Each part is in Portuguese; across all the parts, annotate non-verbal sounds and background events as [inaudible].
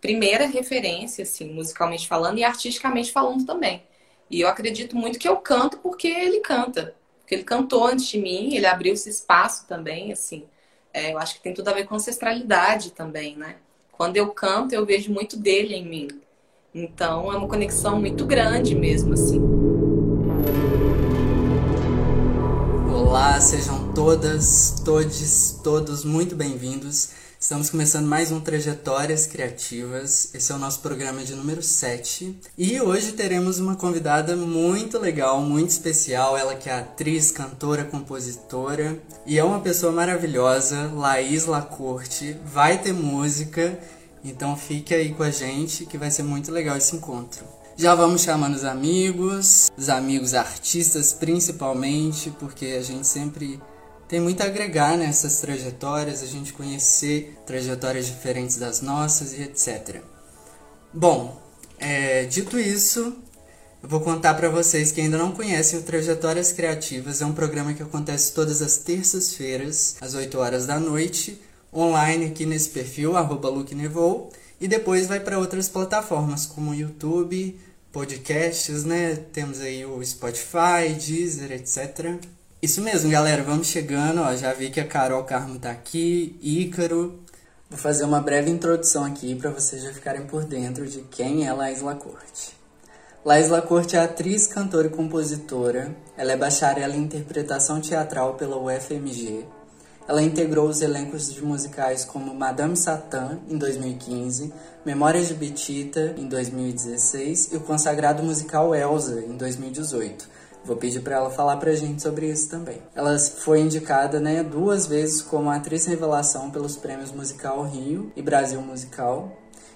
primeira referência, assim, musicalmente falando e artisticamente falando também. E eu acredito muito que eu canto porque ele canta. Porque ele cantou antes de mim, ele abriu esse espaço também, assim. É, eu acho que tem tudo a ver com ancestralidade também, né? Quando eu canto, eu vejo muito dele em mim. Então é uma conexão muito grande mesmo, assim. Olá, sejam todas, todes, todos muito bem-vindos. Estamos começando mais um Trajetórias Criativas. Esse é o nosso programa de número 7. E hoje teremos uma convidada muito legal, muito especial. Ela que é atriz, cantora, compositora e é uma pessoa maravilhosa, Laís Lacorte. Vai ter música, então fique aí com a gente que vai ser muito legal esse encontro. Já vamos chamando os amigos, os amigos artistas principalmente, porque a gente sempre tem muito a agregar nessas trajetórias, a gente conhecer trajetórias diferentes das nossas e etc. Bom, é, dito isso, eu vou contar para vocês que ainda não conhecem o Trajetórias Criativas. É um programa que acontece todas as terças-feiras, às 8 horas da noite, online aqui nesse perfil, arroba Nevou, e depois vai para outras plataformas, como YouTube, podcasts, né? Temos aí o Spotify, Deezer, etc. Isso mesmo, galera. Vamos chegando. Ó, já vi que a Carol Carmo tá aqui, Ícaro. Vou fazer uma breve introdução aqui para vocês já ficarem por dentro de quem é Laís Lacorte. Laís Lacorte é atriz, cantora e compositora. Ela é bacharel em interpretação teatral pela UFMG. Ela integrou os elencos de musicais como Madame Satã, em 2015, Memórias de Betita, em 2016 e o consagrado musical Elsa, em 2018 Vou pedir para ela falar pra gente sobre isso também. Ela foi indicada, né, duas vezes como atriz revelação pelos prêmios Musical Rio e Brasil Musical,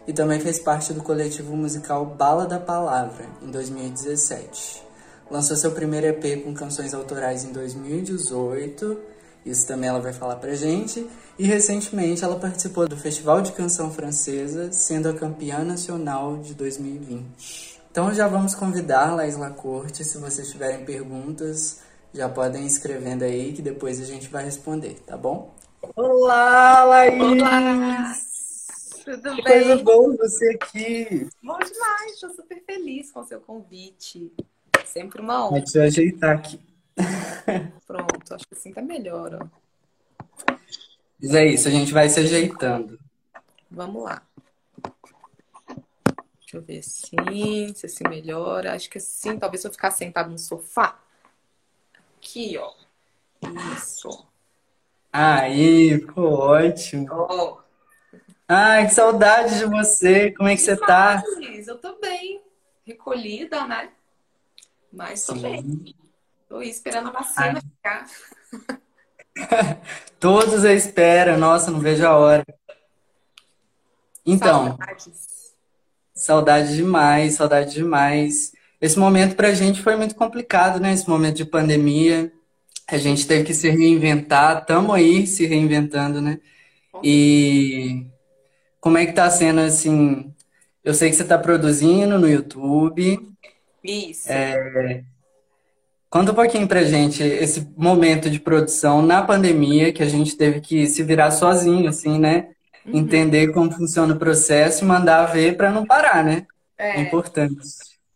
e também fez parte do coletivo musical Bala da Palavra em 2017. Lançou seu primeiro EP com canções autorais em 2018, isso também ela vai falar pra gente, e recentemente ela participou do Festival de Canção Francesa, sendo a campeã nacional de 2020. Então já vamos convidar a Laís Lacorte, se vocês tiverem perguntas, já podem ir escrevendo aí que depois a gente vai responder, tá bom? Olá, Laís! Olá! Tudo que bem? coisa boa você aqui! Bom demais, estou super feliz com o seu convite. Sempre uma honra. Deixa eu ajeitar aqui. [laughs] Pronto, acho que assim tá melhor, ó. Mas é isso, a gente vai se ajeitando. Vamos lá. Deixa eu ver assim, se assim melhora. Acho que assim, talvez se eu ficar sentado no sofá. Aqui, ó. Isso. Aí, ficou ótimo. Oh. Ai, que saudade de você. Como é que você tá? Eu tô bem. Recolhida, né? Mas tô Sim. bem. Tô esperando a vacina ficar. [laughs] Todos à espera. Nossa, não vejo a hora. Então. Saudades. Saudade demais, saudade demais. Esse momento pra gente foi muito complicado, né? Esse momento de pandemia. A gente teve que se reinventar, estamos aí se reinventando, né? E como é que tá sendo assim? Eu sei que você está produzindo no YouTube. Isso. É... Conta um pouquinho pra gente esse momento de produção na pandemia, que a gente teve que se virar sozinho, assim, né? Uhum. entender como funciona o processo e mandar ver para não parar, né? É, é importante.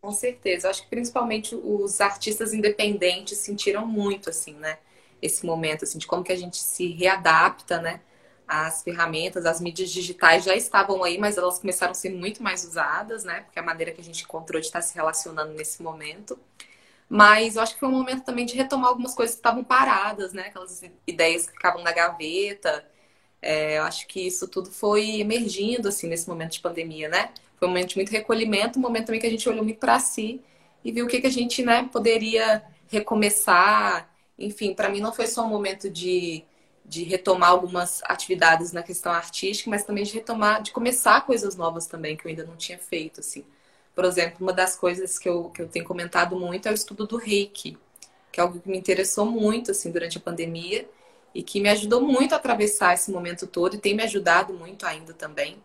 Com certeza. Acho que principalmente os artistas independentes sentiram muito, assim, né? Esse momento, assim, de como que a gente se readapta, né? As ferramentas, as mídias digitais já estavam aí, mas elas começaram a ser muito mais usadas, né? Porque é a maneira que a gente encontrou de estar se relacionando nesse momento. Mas eu acho que foi um momento também de retomar algumas coisas que estavam paradas, né? Aquelas ideias que ficavam na gaveta, é, eu acho que isso tudo foi emergindo assim nesse momento de pandemia, né? Foi um momento de muito recolhimento, um momento também que a gente olhou muito para si e viu o que, que a gente né, poderia recomeçar. Enfim, para mim não foi só um momento de, de retomar algumas atividades na questão artística, mas também de retomar, de começar coisas novas também, que eu ainda não tinha feito, assim. Por exemplo, uma das coisas que eu, que eu tenho comentado muito é o estudo do reiki, que é algo que me interessou muito, assim, durante a pandemia e que me ajudou muito a atravessar esse momento todo e tem me ajudado muito ainda também.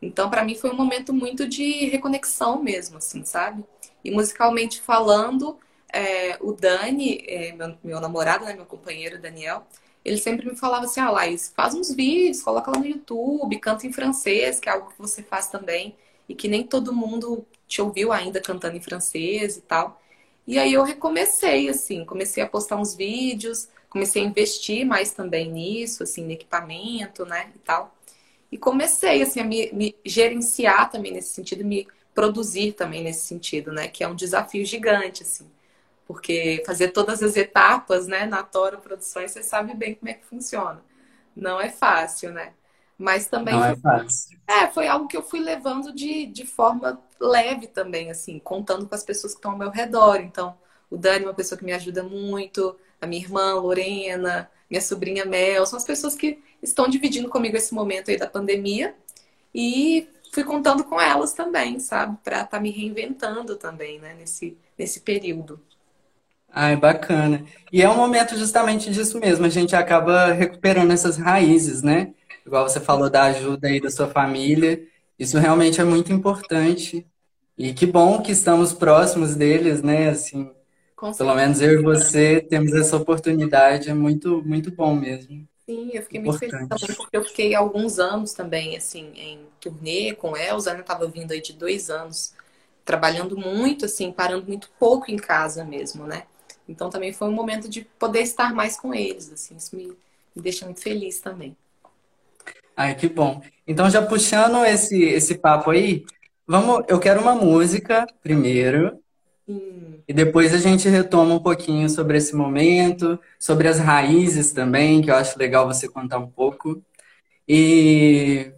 Então, para mim foi um momento muito de reconexão mesmo, assim, sabe? E musicalmente falando, é, o Dani, é, meu, meu, namorado, né, meu companheiro Daniel, ele sempre me falava assim: ah, Laís, faz uns vídeos, coloca lá no YouTube, canta em francês, que é algo que você faz também, e que nem todo mundo te ouviu ainda cantando em francês e tal. E aí eu recomecei, assim, comecei a postar uns vídeos, comecei a investir mais também nisso, assim, no equipamento, né, e tal. E comecei, assim, a me, me gerenciar também nesse sentido, me produzir também nesse sentido, né, que é um desafio gigante, assim porque fazer todas as etapas, né, na Toro Produções, você sabe bem como é que funciona. Não é fácil, né? Mas também Não foi, é fácil. É, foi algo que eu fui levando de, de forma leve também, assim, contando com as pessoas que estão ao meu redor. Então, o Dani é uma pessoa que me ajuda muito, a minha irmã Lorena, minha sobrinha Mel, são as pessoas que estão dividindo comigo esse momento aí da pandemia. E fui contando com elas também, sabe? Para estar tá me reinventando também, né, nesse, nesse período. Ai, bacana. E é um momento justamente disso mesmo, a gente acaba recuperando essas raízes, né? Igual você falou da ajuda aí da sua família, isso realmente é muito importante. E que bom que estamos próximos deles, né? Assim, pelo menos eu e você temos essa oportunidade, é muito, muito bom mesmo. Sim, eu fiquei muito feliz também, porque eu fiquei alguns anos também, assim, em turnê com Elza, né? Tava vindo aí de dois anos, trabalhando muito, assim, parando muito pouco em casa mesmo, né? Então também foi um momento de poder estar mais com eles, assim, isso me, me deixa muito feliz também. Ai, que bom. Então já puxando esse esse papo aí, vamos, eu quero uma música primeiro. Hum. E depois a gente retoma um pouquinho sobre esse momento, sobre as raízes também, que eu acho legal você contar um pouco. E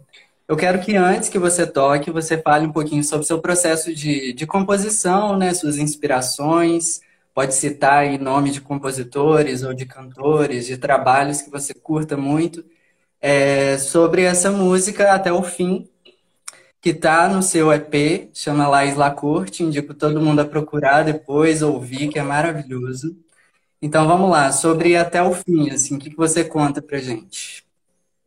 eu quero que antes que você toque, você fale um pouquinho sobre seu processo de, de composição, né? Suas inspirações, Pode citar aí nome de compositores ou de cantores, de trabalhos que você curta muito, é, sobre essa música até o fim, que está no seu EP, chama Laís Lacorte, indico todo mundo a procurar depois, ouvir, que é maravilhoso. Então vamos lá, sobre até o fim, assim, o que, que você conta pra gente?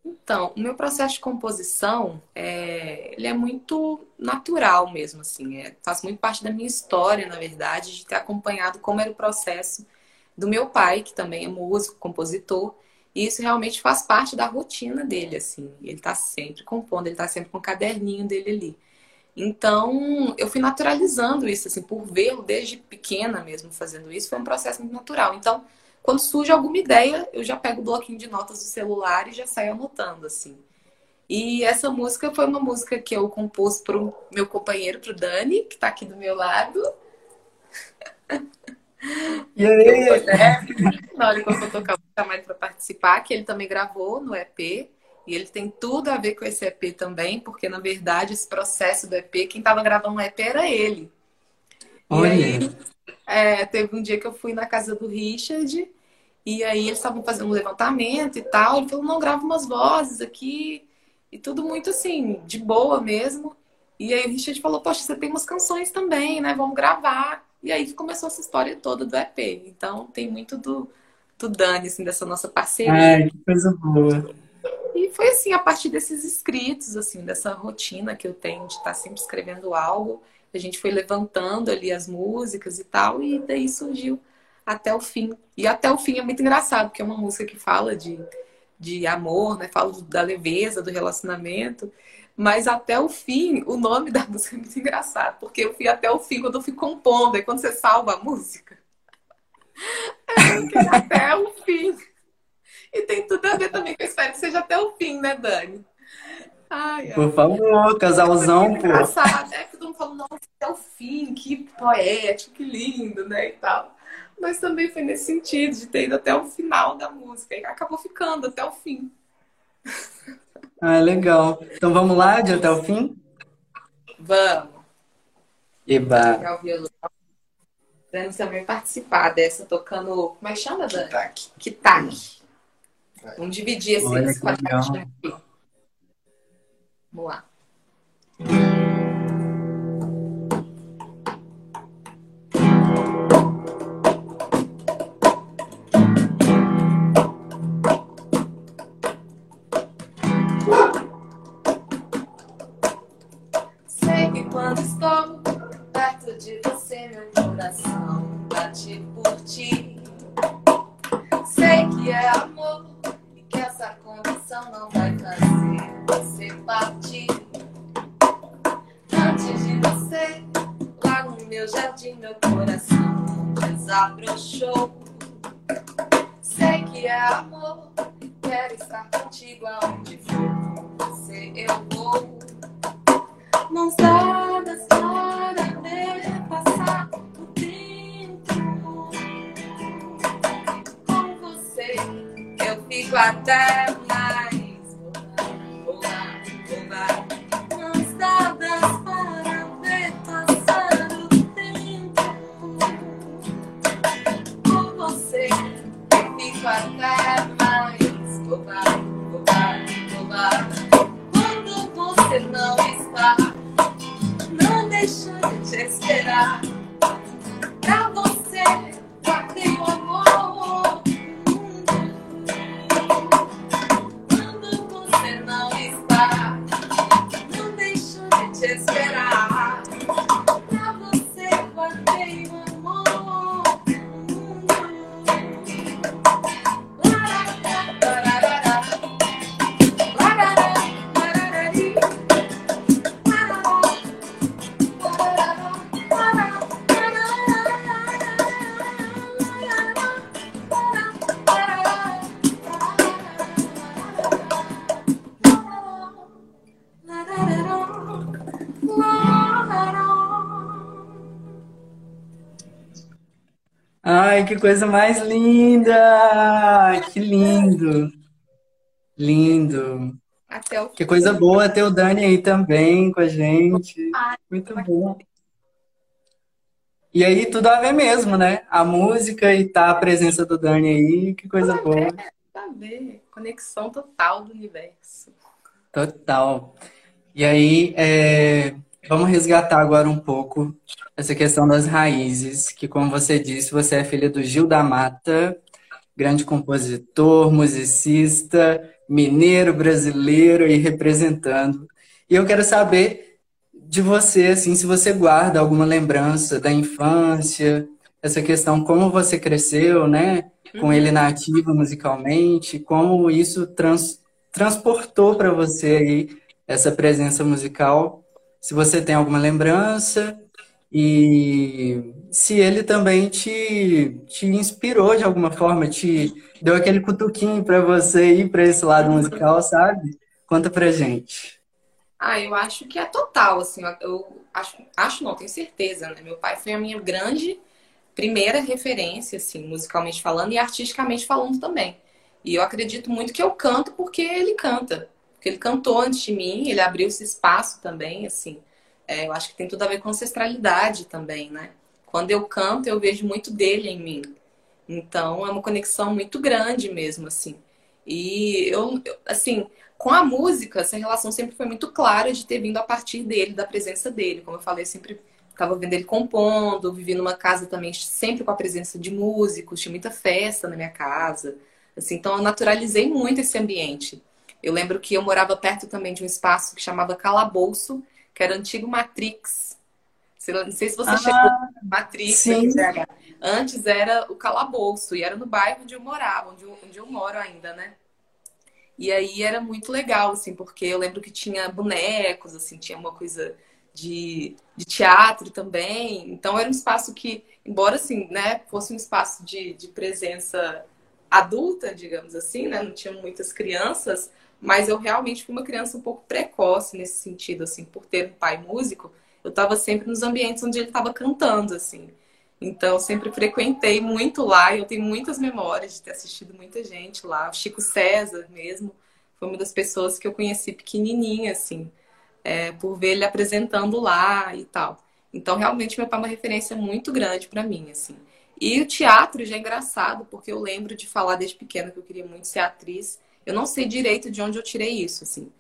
Então, o meu processo de composição, é, ele é muito natural mesmo, assim. É, faz muito parte da minha história, na verdade, de ter acompanhado como era o processo do meu pai, que também é músico, compositor. E isso realmente faz parte da rotina dele, assim. Ele está sempre compondo, ele está sempre com o caderninho dele ali. Então, eu fui naturalizando isso, assim, por vê-lo desde pequena mesmo fazendo isso, foi um processo muito natural. Então, quando surge alguma ideia, eu já pego o bloquinho de notas do celular e já saio anotando, assim. E essa música foi uma música que eu compus para o meu companheiro, para o Dani, que está aqui do meu lado. [laughs] E aí? Na hora que eu tocar, vou chamar ele para participar, que ele também gravou no EP. E ele tem tudo a ver com esse EP também, porque na verdade esse processo do EP, quem estava gravando o EP era ele. Olha. E aí, é, teve um dia que eu fui na casa do Richard e aí eles estavam fazendo um levantamento e tal. Ele falou, não, grava umas vozes aqui. E tudo muito assim, de boa mesmo. E aí o Richard falou, poxa, você tem umas canções também, né? Vamos gravar. E aí começou essa história toda do EP. Então tem muito do, do Dani, assim, dessa nossa parceria. Ai, que coisa boa. E foi assim, a partir desses escritos, assim, dessa rotina que eu tenho de estar sempre escrevendo algo. A gente foi levantando ali as músicas e tal, e daí surgiu até o fim. E até o fim é muito engraçado, porque é uma música que fala de, de amor, né? Fala da leveza do relacionamento. Mas até o fim, o nome da música é muito engraçado, porque eu fui até o fim quando eu fui compondo, e quando você salva a música, é até o fim. E tem tudo a ver também com eu espero que seja até o fim, né, Dani? Ai, ai. Por favor, casalzão, pô. Engraçado, é que todo mundo falando, nossa, até o fim, que poético, que lindo, né, e tal. Mas também foi nesse sentido, de ter ido até o final da música. E acabou ficando até o fim. [laughs] Ah, legal. Então vamos lá, de até o fim? Vamos. Eba. Pegar o violão. Dani também participar dessa, tocando. Como é que chama, Dani? Kitac. Kitac. Vamos dividir assim, esse quadradinho aqui. Vamos lá. Ai, que coisa mais linda! Que lindo! Lindo! Até o Que coisa boa ter o Dani aí também com a gente. Muito bom. E aí, tudo a ver mesmo, né? A música e tá a presença do Dani aí, que coisa boa. Tá a ver. Conexão total do universo. Total. E aí, é, vamos resgatar agora um pouco essa questão das raízes, que como você disse, você é filha do Gil da Mata, grande compositor, musicista, mineiro brasileiro e representando. E eu quero saber de você, assim, se você guarda alguma lembrança da infância, essa questão, como você cresceu, né, com ele na ativa musicalmente, como isso trans, transportou para você aí essa presença musical, se você tem alguma lembrança e se ele também te, te inspirou de alguma forma, te deu aquele cutuquinho para você ir para esse lado musical, sabe? Conta pra gente. Ah, eu acho que é total, assim, eu acho, acho não, tenho certeza, né? Meu pai foi a minha grande primeira referência, assim, musicalmente falando e artisticamente falando também. E eu acredito muito que eu canto porque ele canta. Porque ele cantou antes de mim, ele abriu esse espaço também, assim. É, eu acho que tem tudo a ver com ancestralidade também, né? Quando eu canto, eu vejo muito dele em mim. Então, é uma conexão muito grande mesmo, assim. E eu, eu, assim, com a música, essa relação sempre foi muito clara de ter vindo a partir dele, da presença dele. Como eu falei, eu sempre estava vendo ele compondo, vivi numa casa também sempre com a presença de músicos, tinha muita festa na minha casa. Assim, então eu naturalizei muito esse ambiente. Eu lembro que eu morava perto também de um espaço que chamava Calabouço, que era antigo Matrix. Não sei se você Ah, chegou Matrix, sim. Antes era o Calabouço, e era no bairro onde eu morava, onde eu, onde eu moro ainda, né? E aí era muito legal, assim, porque eu lembro que tinha bonecos, assim, tinha uma coisa de, de teatro também. Então era um espaço que, embora assim, né, fosse um espaço de, de presença adulta, digamos assim, né? Não tinha muitas crianças, mas eu realmente fui uma criança um pouco precoce nesse sentido, assim, por ter um pai músico, eu estava sempre nos ambientes onde ele estava cantando, assim. Então, sempre frequentei muito lá e eu tenho muitas memórias de ter assistido muita gente lá. O Chico César mesmo foi uma das pessoas que eu conheci pequenininha, assim, é, por ver ele apresentando lá e tal. Então, realmente, meu pai é uma referência muito grande para mim, assim. E o teatro já é engraçado, porque eu lembro de falar desde pequena que eu queria muito ser atriz. Eu não sei direito de onde eu tirei isso, assim,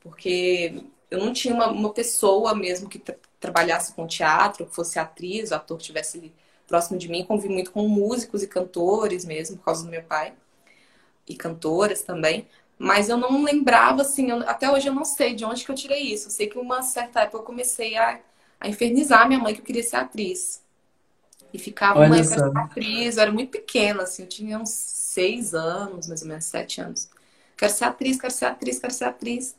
porque eu não tinha uma, uma pessoa mesmo que tra trabalhasse com teatro, que fosse atriz, o ator que estivesse ali próximo de mim. Convivi muito com músicos e cantores mesmo, por causa do meu pai, e cantoras também. Mas eu não lembrava, assim, eu, até hoje eu não sei de onde que eu tirei isso. Eu sei que uma certa época eu comecei a, a infernizar minha mãe que eu queria ser atriz. E ficava, Olha ser atriz. Eu era muito pequena, assim, eu tinha uns seis anos, mais ou menos, sete anos. Quero ser atriz, quero ser atriz, quero ser atriz.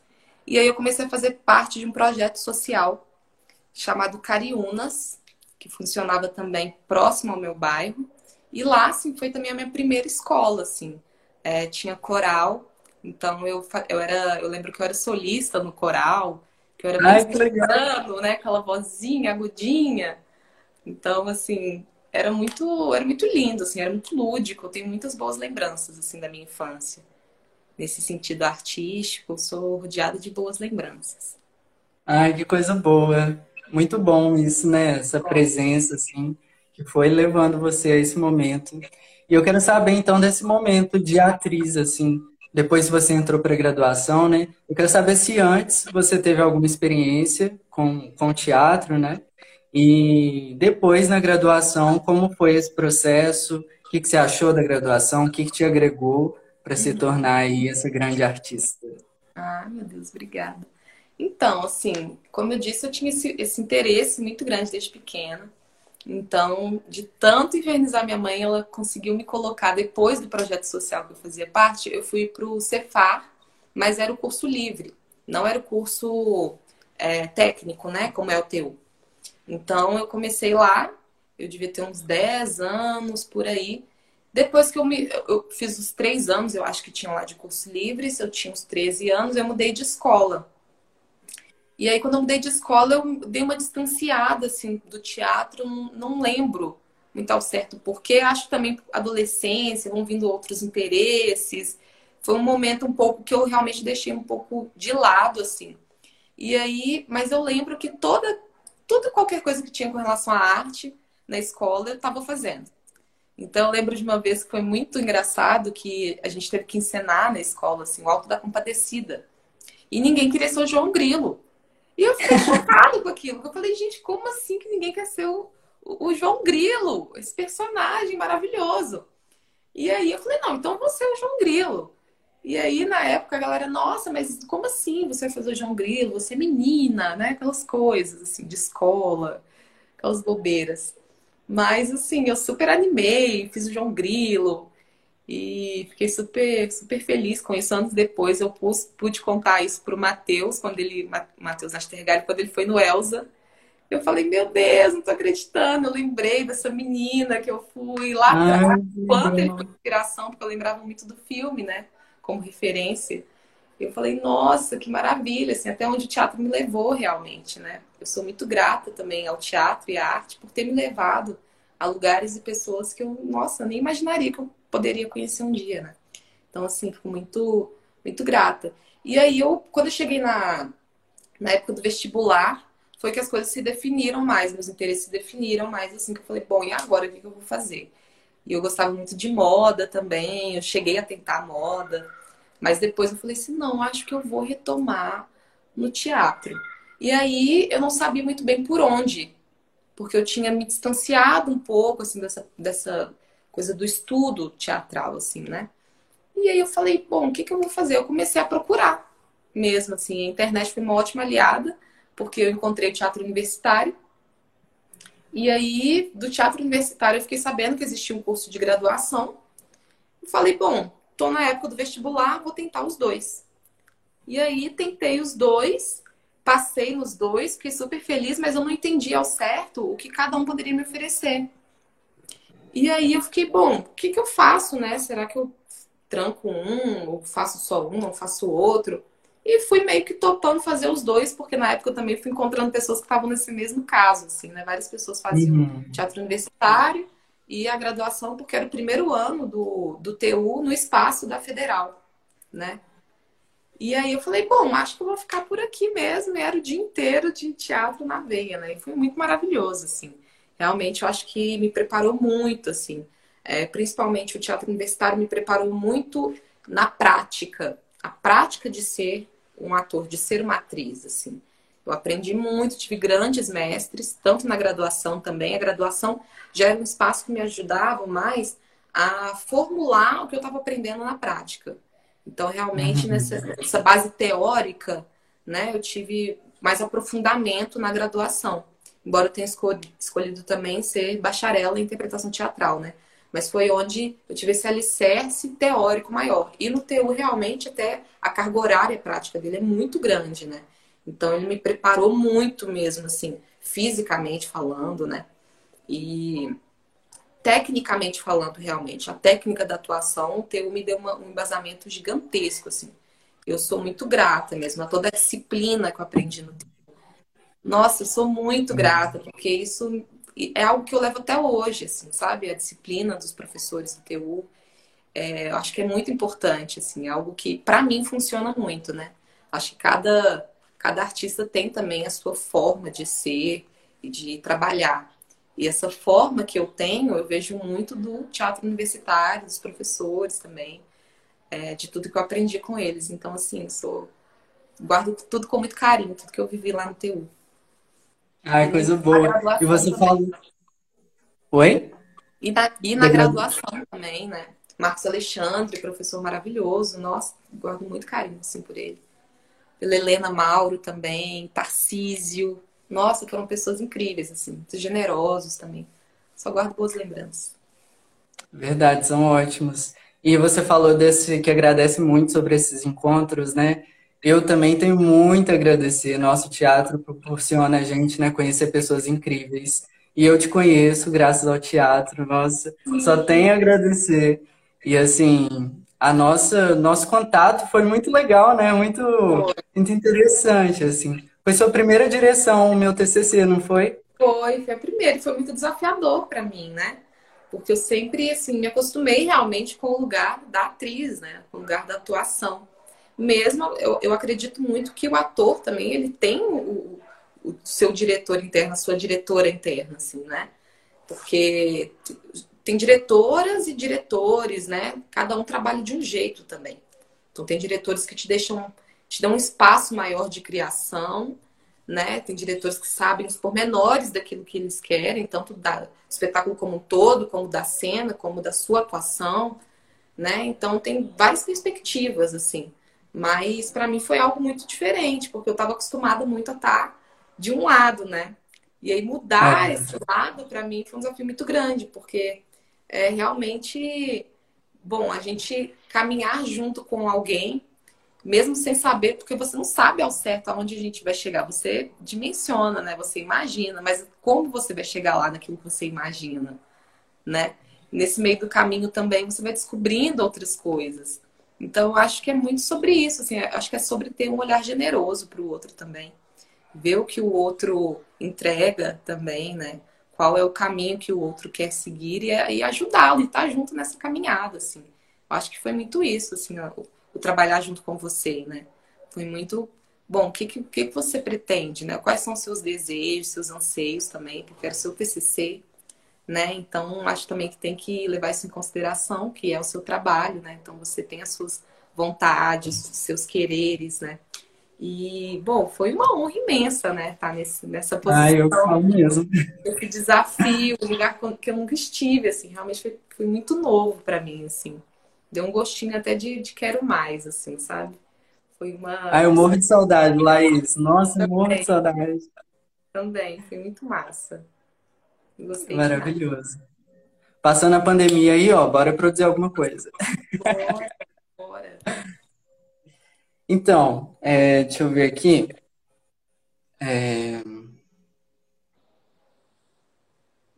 E aí eu comecei a fazer parte de um projeto social chamado Cariúnas, que funcionava também próximo ao meu bairro. E lá, assim, foi também a minha primeira escola, assim. É, tinha coral, então eu, eu era, eu lembro que eu era solista no coral, que eu era Ai, que legal. né? Aquela vozinha agudinha. Então, assim, era muito, era muito lindo, assim, era muito lúdico. Eu tenho muitas boas lembranças, assim, da minha infância. Nesse sentido artístico, sou rodeada de boas lembranças. Ai, que coisa boa. Muito bom isso, né? Essa presença, assim, que foi levando você a esse momento. E eu quero saber, então, desse momento de atriz, assim, depois você entrou para a graduação, né? Eu quero saber se antes você teve alguma experiência com, com teatro, né? E depois, na graduação, como foi esse processo? O que, que você achou da graduação? O que, que te agregou para se tornar aí essa grande artista? Ah, meu Deus, obrigada. Então, assim, como eu disse, eu tinha esse, esse interesse muito grande desde pequena. Então, de tanto infernizar minha mãe, ela conseguiu me colocar, depois do projeto social que eu fazia parte, eu fui para o Cefar, mas era o curso livre, não era o curso é, técnico, né? Como é o teu. Então, eu comecei lá, eu devia ter uns 10 anos por aí. Depois que eu, me, eu fiz os três anos, eu acho que tinha lá de curso livre, se eu tinha uns 13 anos, eu mudei de escola. E aí, quando eu mudei de escola, eu dei uma distanciada, assim, do teatro. Não, lembro muito ao certo porque. Acho também adolescência, vão vindo outros interesses. Foi um momento um pouco que eu realmente deixei um pouco de lado, assim. E aí, mas eu lembro que toda, toda qualquer coisa que tinha com relação à arte na escola, eu estava fazendo. Então, eu lembro de uma vez que foi muito engraçado que a gente teve que encenar na escola, assim, o Alto da Compadecida. E ninguém queria ser o João Grilo. E eu fiquei chocado com aquilo. Eu falei, gente, como assim que ninguém quer ser o, o João Grilo? Esse personagem maravilhoso. E aí eu falei, não, então você é o João Grilo. E aí, na época, a galera, nossa, mas como assim você vai fazer o João Grilo? Você é menina, né? Aquelas coisas, assim, de escola, aquelas bobeiras. Mas, assim, eu super animei, fiz o João Grilo. E fiquei super, super feliz com isso. Anos depois eu pude contar isso pro Matheus, quando ele, Matheus Nastergalli, quando ele foi no Elsa. Eu falei, meu Deus, não tô acreditando. Eu lembrei dessa menina que eu fui lá atrás, quanto ele foi inspiração, porque eu lembrava muito do filme, né? Como referência. Eu falei, nossa, que maravilha, assim, até onde o teatro me levou realmente, né? Eu sou muito grata também ao teatro e à arte por ter me levado a lugares e pessoas que eu, nossa, nem imaginaria que eu poderia conhecer um dia, né? Então, assim, fico muito, muito grata. E aí, eu, quando eu cheguei na, na época do vestibular, foi que as coisas se definiram mais, meus interesses se definiram mais, assim, que eu falei, bom, e agora o que eu vou fazer? E eu gostava muito de moda também, eu cheguei a tentar moda, mas depois eu falei assim, não, acho que eu vou retomar no teatro. E aí eu não sabia muito bem por onde, porque eu tinha me distanciado um pouco, assim, dessa, dessa coisa do estudo teatral, assim, né? E aí eu falei, bom, o que, que eu vou fazer? Eu comecei a procurar mesmo, assim. A internet foi uma ótima aliada, porque eu encontrei o teatro universitário. E aí, do teatro universitário, eu fiquei sabendo que existia um curso de graduação. Falei, bom, tô na época do vestibular, vou tentar os dois. E aí, tentei os dois, passei nos dois, fiquei super feliz, mas eu não entendi ao certo o que cada um poderia me oferecer. E aí eu fiquei, bom, o que, que eu faço, né? Será que eu tranco um, ou faço só um, ou faço outro? E fui meio que topando fazer os dois, porque na época eu também fui encontrando pessoas que estavam nesse mesmo caso, assim, né? Várias pessoas faziam uhum. teatro universitário e a graduação, porque era o primeiro ano do, do TU no espaço da Federal, né? E aí eu falei, bom, acho que eu vou ficar por aqui mesmo. E era o dia inteiro de teatro na veia, né? E foi muito maravilhoso, assim realmente eu acho que me preparou muito, assim. É, principalmente o teatro universitário me preparou muito na prática, a prática de ser um ator, de ser uma atriz, assim. Eu aprendi muito, tive grandes mestres, tanto na graduação também. A graduação já era um espaço que me ajudava mais a formular o que eu estava aprendendo na prática. Então, realmente, uhum. nessa, nessa base teórica, né, eu tive mais aprofundamento na graduação embora eu tenha escolhido também ser bacharel em interpretação teatral, né? mas foi onde eu tive esse alicerce teórico maior. E no TU, realmente, até a carga horária prática dele é muito grande, né? Então, ele me preparou muito mesmo, assim, fisicamente falando, né? E tecnicamente falando, realmente, a técnica da atuação, o TU me deu uma, um embasamento gigantesco, assim. Eu sou muito grata mesmo a toda a disciplina que eu aprendi no TU. Nossa, eu sou muito grata, porque isso é algo que eu levo até hoje, assim, sabe? A disciplina dos professores do TU. É, eu acho que é muito importante, assim, algo que para mim funciona muito, né? Acho que cada, cada artista tem também a sua forma de ser e de trabalhar. E essa forma que eu tenho, eu vejo muito do teatro universitário, dos professores também, é, de tudo que eu aprendi com eles. Então, assim, sou guardo tudo com muito carinho, tudo que eu vivi lá no TU. Ai, coisa boa. E você falou. Oi? E na, e na graduação também, né? Marcos Alexandre, professor maravilhoso. Nossa, guardo muito carinho, assim, por ele. Pela Helena Mauro também, Tarcísio. Nossa, foram pessoas incríveis, assim, muito generosos também. Só guardo boas lembranças. Verdade, são ótimos. E você falou desse que agradece muito sobre esses encontros, né? Eu também tenho muito a agradecer. Nosso teatro proporciona a gente né, conhecer pessoas incríveis. E eu te conheço graças ao teatro. Nossa, só tenho a agradecer. E assim, a nossa nosso contato foi muito legal, né? Muito, muito interessante, assim. Foi sua primeira direção, o meu TCC, não foi? Foi, foi a primeira. Foi muito desafiador para mim, né? Porque eu sempre, assim, me acostumei realmente com o lugar da atriz, né? Com o lugar da atuação mesmo eu, eu acredito muito que o ator também ele tem o, o seu diretor interno, a sua diretora interna, assim, né? Porque tem diretoras e diretores, né? Cada um trabalha de um jeito também. Então tem diretores que te deixam, te dão um espaço maior de criação, né? Tem diretores que sabem os pormenores daquilo que eles querem, tanto do espetáculo como um todo, como da cena, como da sua atuação, né? Então tem várias perspectivas, assim. Mas para mim foi algo muito diferente, porque eu estava acostumada muito a estar tá de um lado, né? E aí mudar é. esse lado para mim foi um desafio muito grande, porque é realmente bom a gente caminhar junto com alguém, mesmo sem saber, porque você não sabe ao certo aonde a gente vai chegar. Você dimensiona, né? Você imagina, mas como você vai chegar lá naquilo que você imagina, né? Nesse meio do caminho também você vai descobrindo outras coisas. Então, eu acho que é muito sobre isso, assim, acho que é sobre ter um olhar generoso para o outro também. Ver o que o outro entrega também, né? Qual é o caminho que o outro quer seguir e, e ajudá-lo e estar tá junto nessa caminhada, assim. Acho que foi muito isso, assim, trabalhar junto com você, né? Foi muito bom. O que, que, que você pretende, né? Quais são os seus desejos, seus anseios também? Porque era o seu TCC, né? Então, acho também que tem que levar isso em consideração, que é o seu trabalho, né? Então, você tem as suas vontades, seus quereres, né? E, bom, foi uma honra imensa, né? Estar tá nesse, nessa posição. Ah, eu falo mesmo. Esse desafio, um lugar que eu nunca estive, assim. Realmente foi, foi muito novo para mim, assim. Deu um gostinho até de, de quero mais, assim, sabe? Foi uma... Ah, eu morro de saudade, Laís. Nossa, eu morro de saudade. Também, foi muito massa. Gostei Maravilhoso. Passando a pandemia aí, ó, bora produzir alguma coisa. Bora, bora. Então, é, deixa eu ver aqui. É...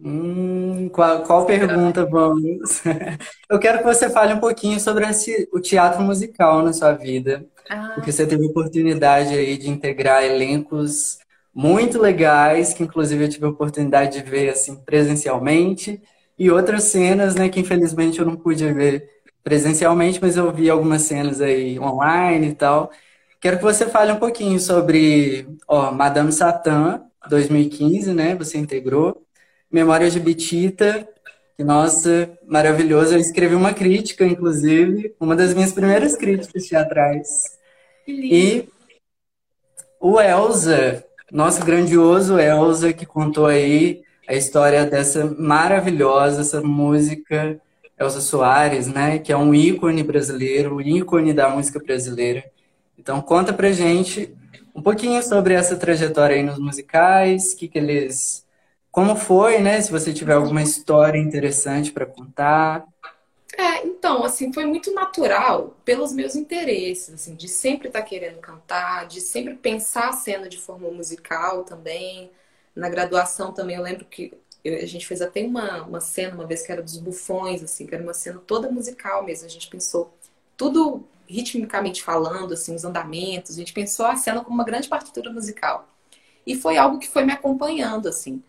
Hum, qual, qual pergunta vamos? [laughs] eu quero que você fale um pouquinho sobre esse, o teatro musical na sua vida. Ah. Porque você teve oportunidade aí de integrar elencos muito legais, que inclusive eu tive a oportunidade de ver assim presencialmente, e outras cenas, né, que infelizmente eu não pude ver presencialmente, mas eu vi algumas cenas aí online e tal. Quero que você fale um pouquinho sobre, ó, Madame Satã, 2015, né, você integrou, Memórias de Bitita, que, nossa, maravilhoso. Eu escrevi uma crítica, inclusive, uma das minhas primeiras críticas teatrais. E o Elza, nosso grandioso Elza, que contou aí a história dessa maravilhosa, essa música, Elza Soares, né? Que é um ícone brasileiro, um ícone da música brasileira. Então, conta pra gente um pouquinho sobre essa trajetória aí nos musicais, o que, que eles como foi, né? Se você tiver alguma história interessante para contar. É, então, assim, foi muito natural pelos meus interesses, assim, de sempre estar tá querendo cantar, de sempre pensar a cena de forma musical também. Na graduação também, eu lembro que eu, a gente fez até uma, uma cena uma vez que era dos bufões, assim, que era uma cena toda musical mesmo. A gente pensou tudo ritmicamente falando, assim, os andamentos. A gente pensou a cena como uma grande partitura musical. E foi algo que foi me acompanhando, assim.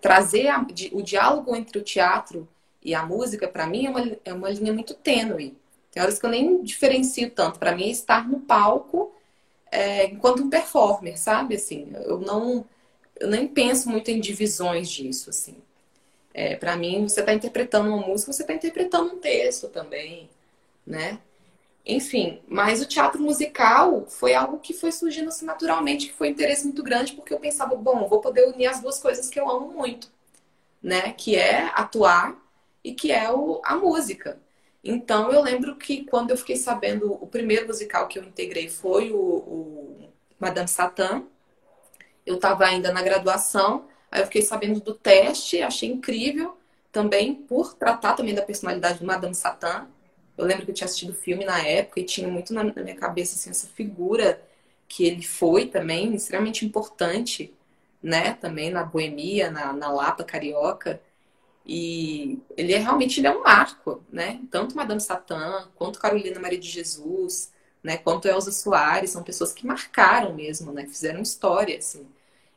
Trazer a, o diálogo entre o teatro e a música, para mim, é uma, é uma linha muito tênue. Tem horas que eu nem diferencio tanto. Para mim, é estar no palco é, enquanto um performer, sabe? Assim, eu não, eu nem penso muito em divisões disso, assim. É, para mim, você está interpretando uma música, você está interpretando um texto também, né? Enfim, mas o teatro musical foi algo que foi surgindo assim naturalmente, que foi um interesse muito grande, porque eu pensava, bom, vou poder unir as duas coisas que eu amo muito, né? Que é atuar e que é o, a música. Então eu lembro que quando eu fiquei sabendo, o primeiro musical que eu integrei foi o, o Madame Satã. Eu estava ainda na graduação, aí eu fiquei sabendo do teste, achei incrível também por tratar também da personalidade do Madame Satã. Eu lembro que eu tinha assistido o filme na época e tinha muito na minha cabeça assim, essa figura que ele foi também extremamente importante, né? Também na boemia, na, na Lapa carioca. E ele é realmente ele é um marco, né? Tanto Madame Satã, quanto Carolina Maria de Jesus, né? Quanto Elza Soares, são pessoas que marcaram mesmo, né? Que fizeram história, assim.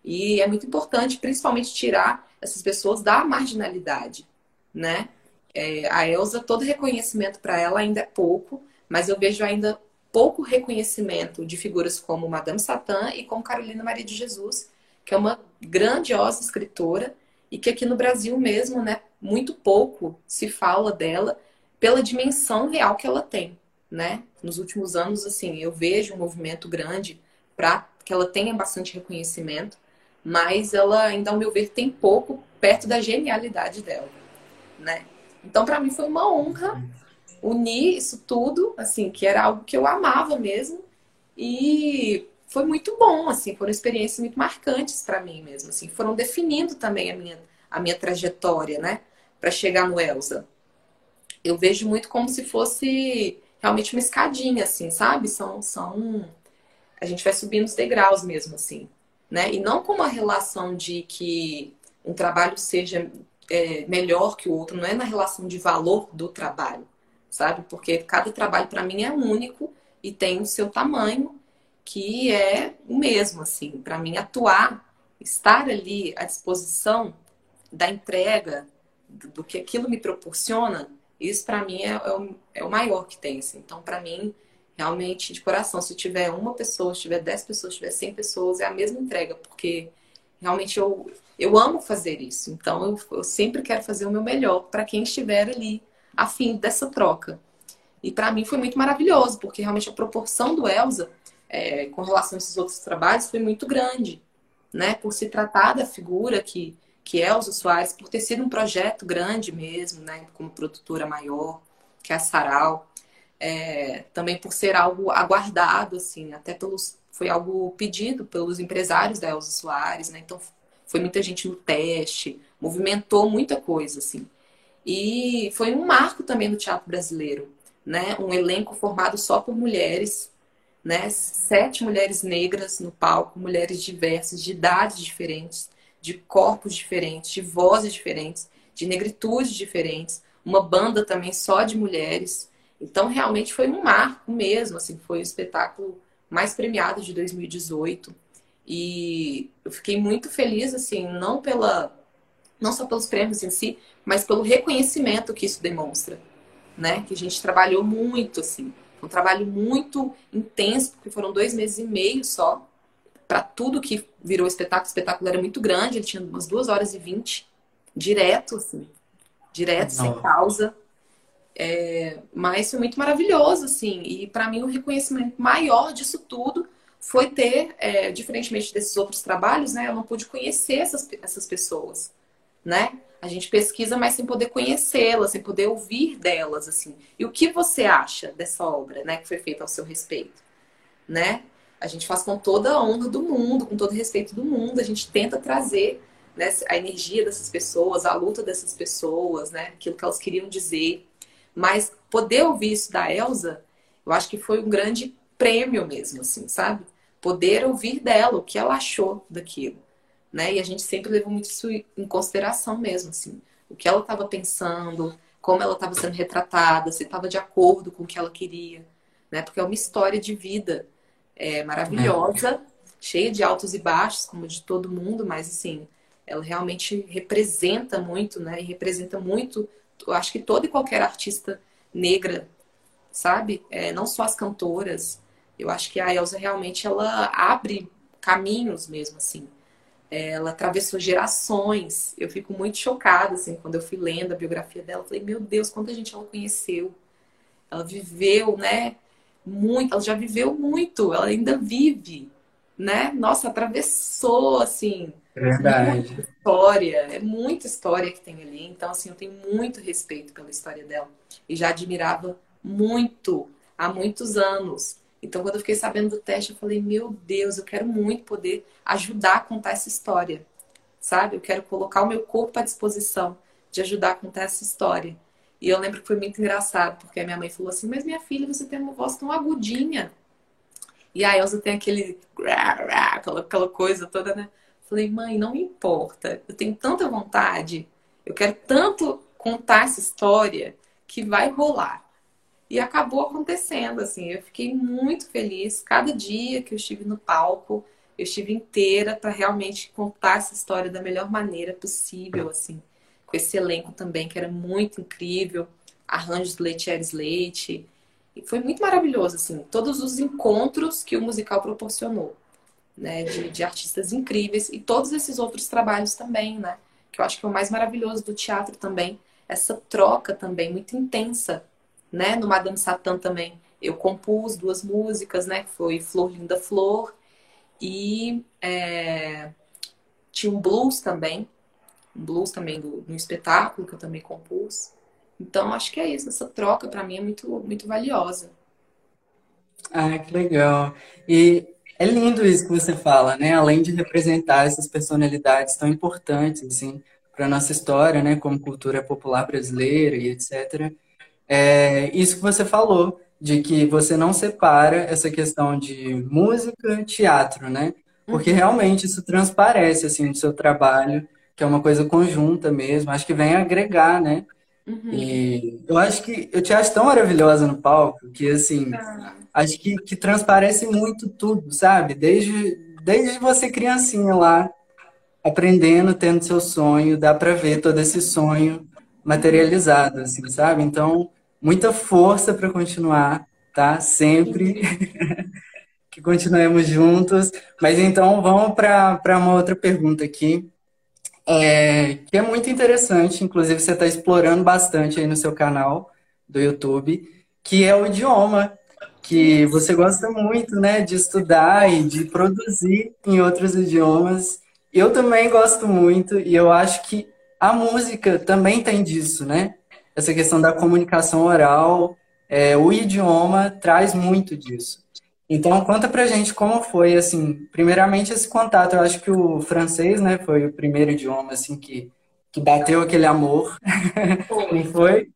E é muito importante, principalmente, tirar essas pessoas da marginalidade, né? É, a Elza, todo reconhecimento para ela ainda é pouco, mas eu vejo ainda pouco reconhecimento de figuras como Madame Satã e como Carolina Maria de Jesus, que é uma grandiosa escritora e que aqui no Brasil mesmo, né, muito pouco se fala dela pela dimensão real que ela tem, né? Nos últimos anos, assim, eu vejo um movimento grande para que ela tenha bastante reconhecimento, mas ela ainda, ao meu ver, tem pouco perto da genialidade dela, né? Então, para mim foi uma honra unir isso tudo, assim, que era algo que eu amava mesmo, e foi muito bom, assim, foram experiências muito marcantes para mim mesmo, assim, foram definindo também a minha, a minha trajetória, né, para chegar no Elsa. Eu vejo muito como se fosse realmente uma escadinha, assim, sabe? São, são, a gente vai subindo os degraus mesmo, assim, né? E não com uma relação de que um trabalho seja é, melhor que o outro, não é na relação de valor do trabalho, sabe? Porque cada trabalho para mim é único e tem o seu tamanho que é o mesmo, assim. Para mim, atuar, estar ali à disposição da entrega, do, que aquilo me proporciona, isso para mim é, é, o, é, o, maior que tem. Assim. Então, para mim, realmente, de coração, se tiver uma pessoa, se tiver dez pessoas, se tiver cem pessoas, é a mesma entrega, porque realmente eu, eu amo fazer isso. Então, eu, eu sempre quero fazer o meu melhor para quem estiver ali a fim dessa troca. E para mim foi muito maravilhoso, porque realmente a proporção do Elsa é, com relação a esses outros trabalhos foi muito grande, né? Por se tratar da figura que, que é os Soares, por ter sido um projeto grande mesmo, né? Como produtora maior, que é a Sarau. É, também por ser algo aguardado, assim, até pelos. Foi algo pedido pelos empresários da Elza Soares, né? Então foi muita gente no teste, movimentou muita coisa, assim. E foi um marco também no teatro brasileiro, né? Um elenco formado só por mulheres, né? Sete mulheres negras no palco, mulheres diversas, de idades diferentes, de corpos diferentes, de vozes diferentes, de negritudes diferentes, uma banda também só de mulheres. Então, realmente foi um marco mesmo, assim, foi o espetáculo mais premiado de 2018. E eu fiquei muito feliz, assim, não pela não só pelos prêmios em si, mas pelo reconhecimento que isso demonstra, né? Que a gente trabalhou muito, assim. Um trabalho muito intenso, porque foram dois meses e meio só, para tudo que virou espetáculo. O espetáculo era muito grande, ele tinha umas duas horas e vinte, direto, assim, direto, Não. sem pausa. É, mas foi muito maravilhoso, assim. E para mim o reconhecimento maior disso tudo foi ter, é, diferentemente desses outros trabalhos, né? Eu não pude conhecer essas, essas pessoas, né? A gente pesquisa, mas sem poder conhecê-las, sem poder ouvir delas, assim. E o que você acha dessa obra, né, que foi feita ao seu respeito, né? A gente faz com toda a honra do mundo, com todo o respeito do mundo, a gente tenta trazer né, a energia dessas pessoas, a luta dessas pessoas, né, aquilo que elas queriam dizer. Mas poder ouvir isso da Elsa, eu acho que foi um grande prêmio mesmo, assim, sabe? Poder ouvir dela o que ela achou daquilo, né? E a gente sempre levou muito isso em consideração mesmo, assim, o que ela estava pensando, como ela estava sendo retratada, se estava de acordo com o que ela queria, né? Porque é uma história de vida é, maravilhosa, é. cheia de altos e baixos, como de todo mundo, mas assim, ela realmente representa muito, né? E representa muito, eu acho que toda e qualquer artista negra, sabe? É, não só as cantoras. Eu acho que a Elsa realmente ela abre caminhos mesmo, assim. É, ela atravessou gerações. Eu fico muito chocada, assim, quando eu fui lendo a biografia dela. Eu falei, meu Deus, quanta gente ela conheceu. Ela viveu, né? Muito, ela já viveu muito, ela ainda vive, né? Nossa, atravessou, assim, Verdade. história, é muita história que tem ali. Então, assim, eu tenho muito respeito pela história dela. E já admirava muito, há muitos anos. Então, quando eu fiquei sabendo do teste, eu falei: Meu Deus, eu quero muito poder ajudar a contar essa história, sabe? Eu quero colocar o meu corpo à disposição de ajudar a contar essa história. E eu lembro que foi muito engraçado, porque a minha mãe falou assim: Mas minha filha, você tem uma voz tão agudinha. E a Elsa tem aquele. aquela coisa toda, né? Falei, mãe, não importa. Eu tenho tanta vontade, eu quero tanto contar essa história que vai rolar. E acabou acontecendo, assim. Eu fiquei muito feliz. Cada dia que eu estive no palco, eu estive inteira para realmente contar essa história da melhor maneira possível, assim. Com esse elenco também, que era muito incrível. Arranjos do Leite Leite. E foi muito maravilhoso, assim. Todos os encontros que o musical proporcionou né, de, de, artistas incríveis e todos esses outros trabalhos também, né, que eu acho que é o mais maravilhoso do teatro também, essa troca também muito intensa, né, no Madame Satã também. Eu compus duas músicas, né, que foi Flor Linda Flor e é, tinha um blues também, um blues também do, do espetáculo que eu também compus. Então acho que é isso, essa troca para mim é muito muito valiosa. Ah, que legal. E é lindo isso que você fala, né? Além de representar essas personalidades tão importantes, assim, para nossa história, né? Como cultura popular brasileira e etc. É isso que você falou, de que você não separa essa questão de música, teatro, né? Porque uhum. realmente isso transparece, assim, no seu trabalho, que é uma coisa conjunta mesmo. Acho que vem agregar, né? Uhum. E eu acho que eu te acho tão maravilhosa no palco que, assim, ah acho que, que transparece muito tudo, sabe? Desde, desde você criancinha lá, aprendendo, tendo seu sonho, dá para ver todo esse sonho materializado, assim, sabe? Então, muita força para continuar, tá? Sempre [laughs] que continuemos juntos. Mas então, vamos para uma outra pergunta aqui, é, que é muito interessante, inclusive você está explorando bastante aí no seu canal do YouTube, que é o idioma que você gosta muito, né, de estudar e de produzir em outros idiomas. Eu também gosto muito e eu acho que a música também tem disso, né? Essa questão da comunicação oral, é, o idioma traz muito disso. Então, conta pra gente como foi, assim, primeiramente esse contato. Eu acho que o francês, né, foi o primeiro idioma, assim, que, que bateu aquele amor. Foi. [laughs] Foi?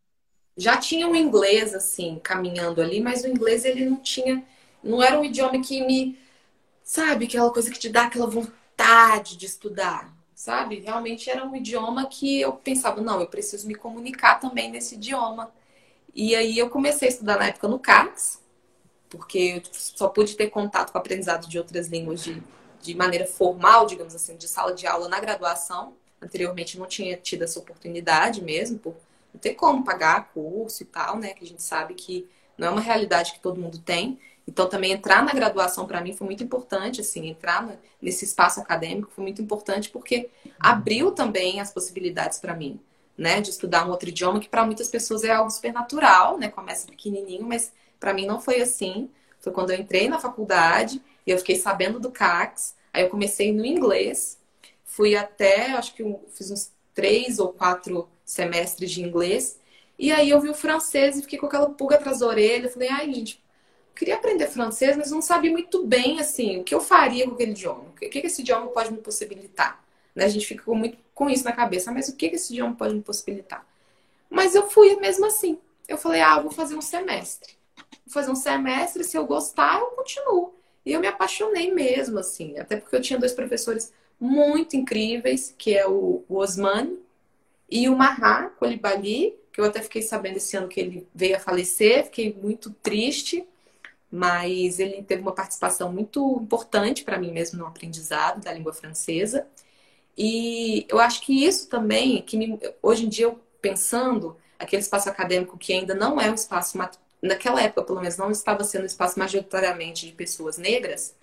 já tinha o inglês assim caminhando ali, mas o inglês ele não tinha, não era um idioma que me, sabe, aquela coisa que te dá aquela vontade de estudar, sabe? Realmente era um idioma que eu pensava, não, eu preciso me comunicar também nesse idioma. E aí eu comecei a estudar na época no CACS, porque eu só pude ter contato com o aprendizado de outras línguas de, de maneira formal, digamos assim, de sala de aula na graduação. Anteriormente não tinha tido essa oportunidade mesmo, por não ter como pagar curso e tal, né? Que a gente sabe que não é uma realidade que todo mundo tem. Então, também entrar na graduação para mim foi muito importante, assim, entrar nesse espaço acadêmico foi muito importante porque abriu também as possibilidades para mim, né, de estudar um outro idioma que para muitas pessoas é algo super natural, né, começa pequenininho, mas para mim não foi assim. Foi quando eu entrei na faculdade e eu fiquei sabendo do CACS, aí eu comecei no inglês, fui até, acho que fiz uns três ou quatro semestres de inglês. E aí eu vi o francês e fiquei com aquela pulga atrás da orelha. Falei, ai, gente, queria aprender francês, mas não sabia muito bem, assim, o que eu faria com aquele idioma. O que, que esse idioma pode me possibilitar, né? A gente fica com muito com isso na cabeça, mas o que esse idioma pode me possibilitar? Mas eu fui mesmo assim. Eu falei, ah, eu vou fazer um semestre. Fazer um semestre, se eu gostar, eu continuo. E eu me apaixonei mesmo, assim, até porque eu tinha dois professores muito incríveis, que é o, Osmani e o Mahá Colibali, que eu até fiquei sabendo esse ano que ele veio a falecer, fiquei muito triste, mas ele teve uma participação muito importante para mim mesmo no aprendizado da língua francesa. E eu acho que isso também, que me, hoje em dia eu pensando, aquele espaço acadêmico que ainda não é um espaço, naquela época pelo menos não estava sendo um espaço majoritariamente de pessoas negras,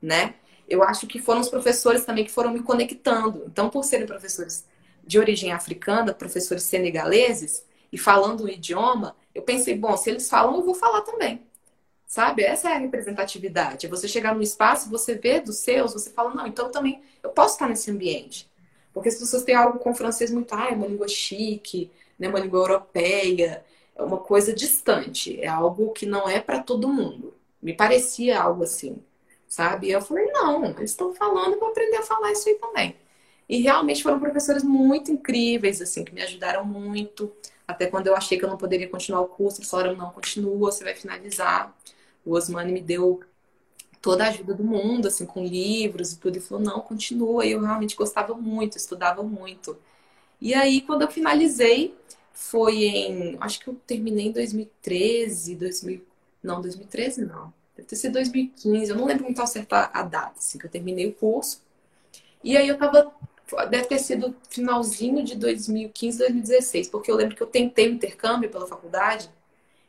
né? Eu acho que foram os professores também que foram me conectando. Então, por serem professores de origem africana, professores senegaleses, e falando o idioma, eu pensei, bom, se eles falam, eu vou falar também. Sabe? Essa é a representatividade. É você chegar num espaço, você vê dos seus, você fala, não, então também eu posso estar nesse ambiente. Porque as pessoas têm algo com o francês muito, ah, é uma língua chique, né, uma língua europeia, uma coisa distante, é algo que não é para todo mundo. Me parecia algo assim, sabe? E eu falei, não, eles estão falando, eu vou aprender a falar isso aí também. E realmente foram professores muito incríveis, assim, que me ajudaram muito. Até quando eu achei que eu não poderia continuar o curso, eles falaram, não, continua, você vai finalizar. O Osmani me deu toda a ajuda do mundo, assim, com livros e tudo. E falou, não, continua. E eu realmente gostava muito, estudava muito. E aí, quando eu finalizei, foi em. Acho que eu terminei em 2013, 2000, não, 2013 não. Deve ter sido 2015, eu não lembro muito acertar a data, assim, que eu terminei o curso. E aí eu tava deve ter sido finalzinho de 2015, 2016, porque eu lembro que eu tentei o intercâmbio pela faculdade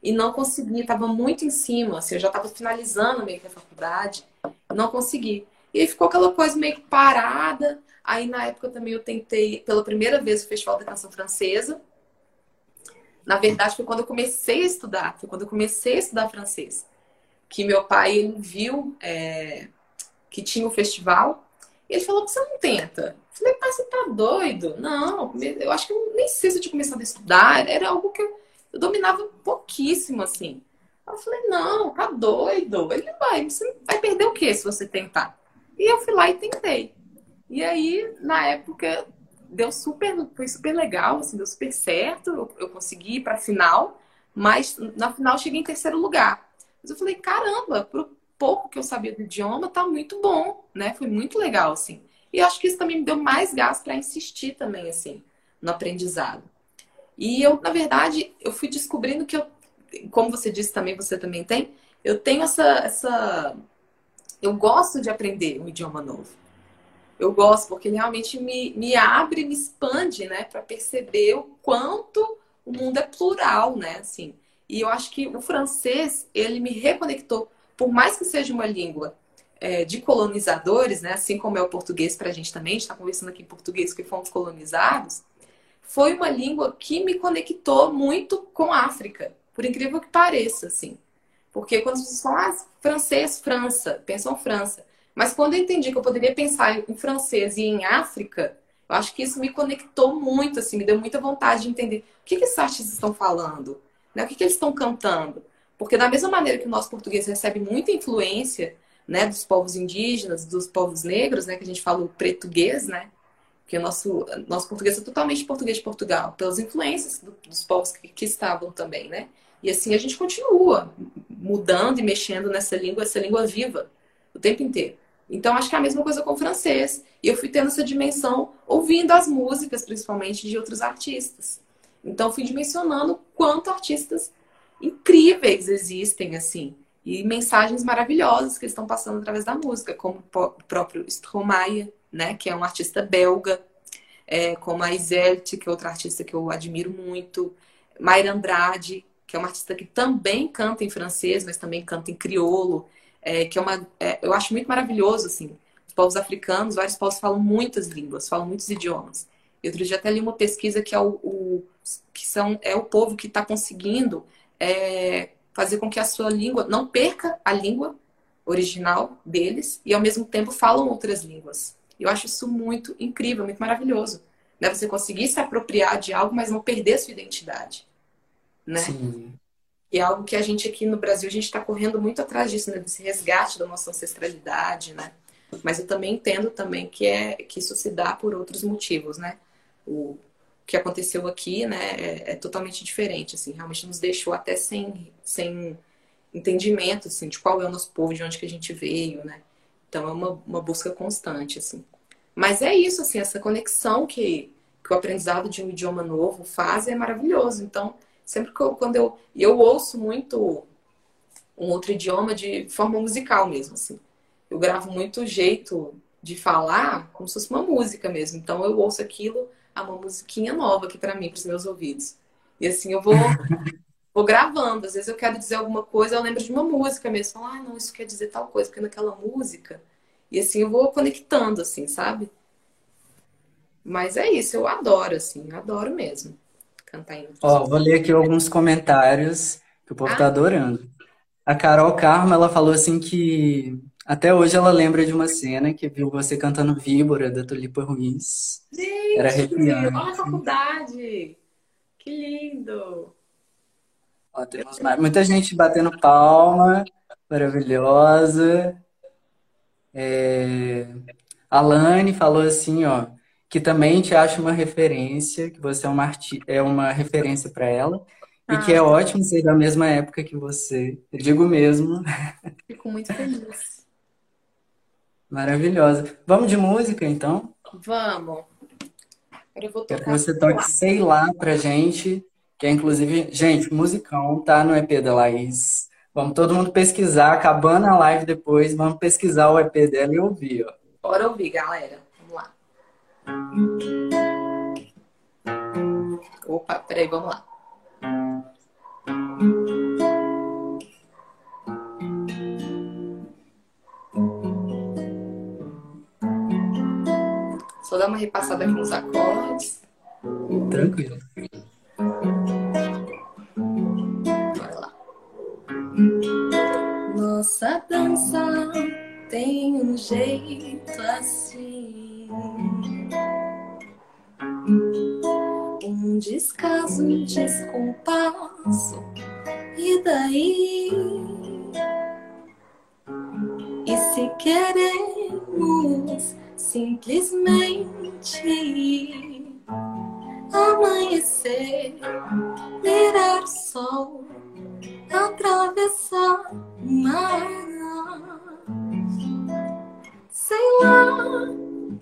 e não consegui, estava muito em cima, assim, eu já estava finalizando meio que a faculdade, não consegui. E aí ficou aquela coisa meio que parada. Aí na época também eu tentei pela primeira vez o Festival da Canção Francesa. Na verdade foi quando eu comecei a estudar, foi quando eu comecei a estudar francês, que meu pai ele viu é, que tinha o festival e ele falou: você não tenta? Eu falei, pai, você tá doido? Não, eu acho que eu nem sei se eu tinha começado a estudar, era algo que eu, eu dominava pouquíssimo, assim. Eu falei, não, tá doido. Ele vai, você vai perder o quê se você tentar? E eu fui lá e tentei. E aí, na época, deu super, foi super legal, assim, deu super certo. Eu, eu consegui ir pra final, mas na final cheguei em terceiro lugar. Mas eu falei, caramba, pro pouco que eu sabia do idioma, tá muito bom, né? Foi muito legal, assim. E acho que isso também me deu mais gás para insistir também, assim, no aprendizado. E eu, na verdade, eu fui descobrindo que eu, como você disse também, você também tem, eu tenho essa, essa, eu gosto de aprender um idioma novo. Eu gosto porque ele realmente me, me abre, me expande, né, para perceber o quanto o mundo é plural, né, assim. E eu acho que o francês, ele me reconectou por mais que seja uma língua é, de colonizadores, né, assim como é o português para a gente também, a gente está conversando aqui em português que fomos colonizados, foi uma língua que me conectou muito com a África, por incrível que pareça, assim. Porque quando as pessoas falam ah, francês, França, pensam França. Mas quando eu entendi que eu poderia pensar em francês e em África, eu acho que isso me conectou muito, assim, me deu muita vontade de entender o que, que esses artistas estão falando, né? o que, que eles estão cantando. Porque da mesma maneira que o nosso português recebe muita influência né, dos povos indígenas, dos povos negros, né, que a gente fala o português, né, que o nosso, nosso português é totalmente português de Portugal, pelas influências do, dos povos que, que, estavam também, né? E assim a gente continua mudando e mexendo nessa língua, essa língua viva, tempo inteiro. Então acho que é a mesma coisa com o francês. E eu fui tendo essa dimensão ouvindo as músicas, principalmente de outros artistas. Então fui dimensionando quanto artistas incríveis existem, assim, e mensagens maravilhosas que estão passando através da música, como o próprio Stromae, né, que é um artista belga, é, como a Iselte, que é outra artista que eu admiro muito, Mayra Andrade, que é uma artista que também canta em francês, mas também canta em crioulo, é, que é uma, é, eu acho muito maravilhoso, assim, os povos africanos, vários povos falam muitas línguas, falam muitos idiomas. E outro dia até li uma pesquisa que é o, o que são, é o povo que está conseguindo é, fazer com que a sua língua não perca a língua original deles e ao mesmo tempo falam outras línguas. Eu acho isso muito incrível, muito maravilhoso. Né? Você conseguir se apropriar de algo, mas não perder a sua identidade. Né? Sim. E é algo que a gente aqui no Brasil, a gente está correndo muito atrás disso, né? desse resgate da nossa ancestralidade, né? Mas eu também entendo também que é que isso se dá por outros motivos, né? O que aconteceu aqui, né, é, é totalmente diferente, assim, realmente nos deixou até sem, sem entendimento, assim, de qual é o nosso povo, de onde que a gente veio, né? Então é uma, uma busca constante, assim. Mas é isso, assim, essa conexão que, que o aprendizado de um idioma novo faz é maravilhoso. Então, sempre que eu, quando eu, eu ouço muito um outro idioma de forma musical mesmo, assim. Eu gravo muito jeito de falar como se fosse uma música mesmo. Então eu ouço aquilo, é uma musiquinha nova aqui para mim, para os meus ouvidos. E assim eu vou [laughs] vou gravando. Às vezes eu quero dizer alguma coisa, eu lembro de uma música mesmo. Falo, ah, não, isso quer dizer tal coisa, porque naquela música. E assim eu vou conectando, assim, sabe? Mas é isso, eu adoro, assim, adoro mesmo cantar em Ó, vou ler aqui alguns comentários que o povo tá ah. tá adorando. A Carol Carmo, ela falou assim que até hoje ela lembra de uma cena que viu você cantando Víbora, da Tulipa Ruiz. Gente, Era arrepiante. olha a faculdade! Que lindo! Ó, temos mais, muita gente batendo palma, maravilhosa. É... A Lani falou assim, ó, que também te acha uma referência, que você é uma, arti... é uma referência para ela, ah. e que é ah. ótimo ser da mesma época que você. Eu digo mesmo. [laughs] Fico muito feliz. Maravilhosa. Vamos de música, então? Vamos. Eu vou Quero que você toque Sei Lá pra gente. Que é, inclusive, gente, musicão, tá no EP da Laís. Vamos todo mundo pesquisar, acabando a live depois, vamos pesquisar o EP dela e ouvir, ó. Bora ouvir, galera. Vamos lá. Opa, peraí, vamos lá. Só dar uma repassada aqui nos acordes. Tranquilo. Nossa dança tem um jeito assim. Descaso, um descompasso. E daí? E se queremos simplesmente amanhecer, virar sol atravessar o mar. Sei lá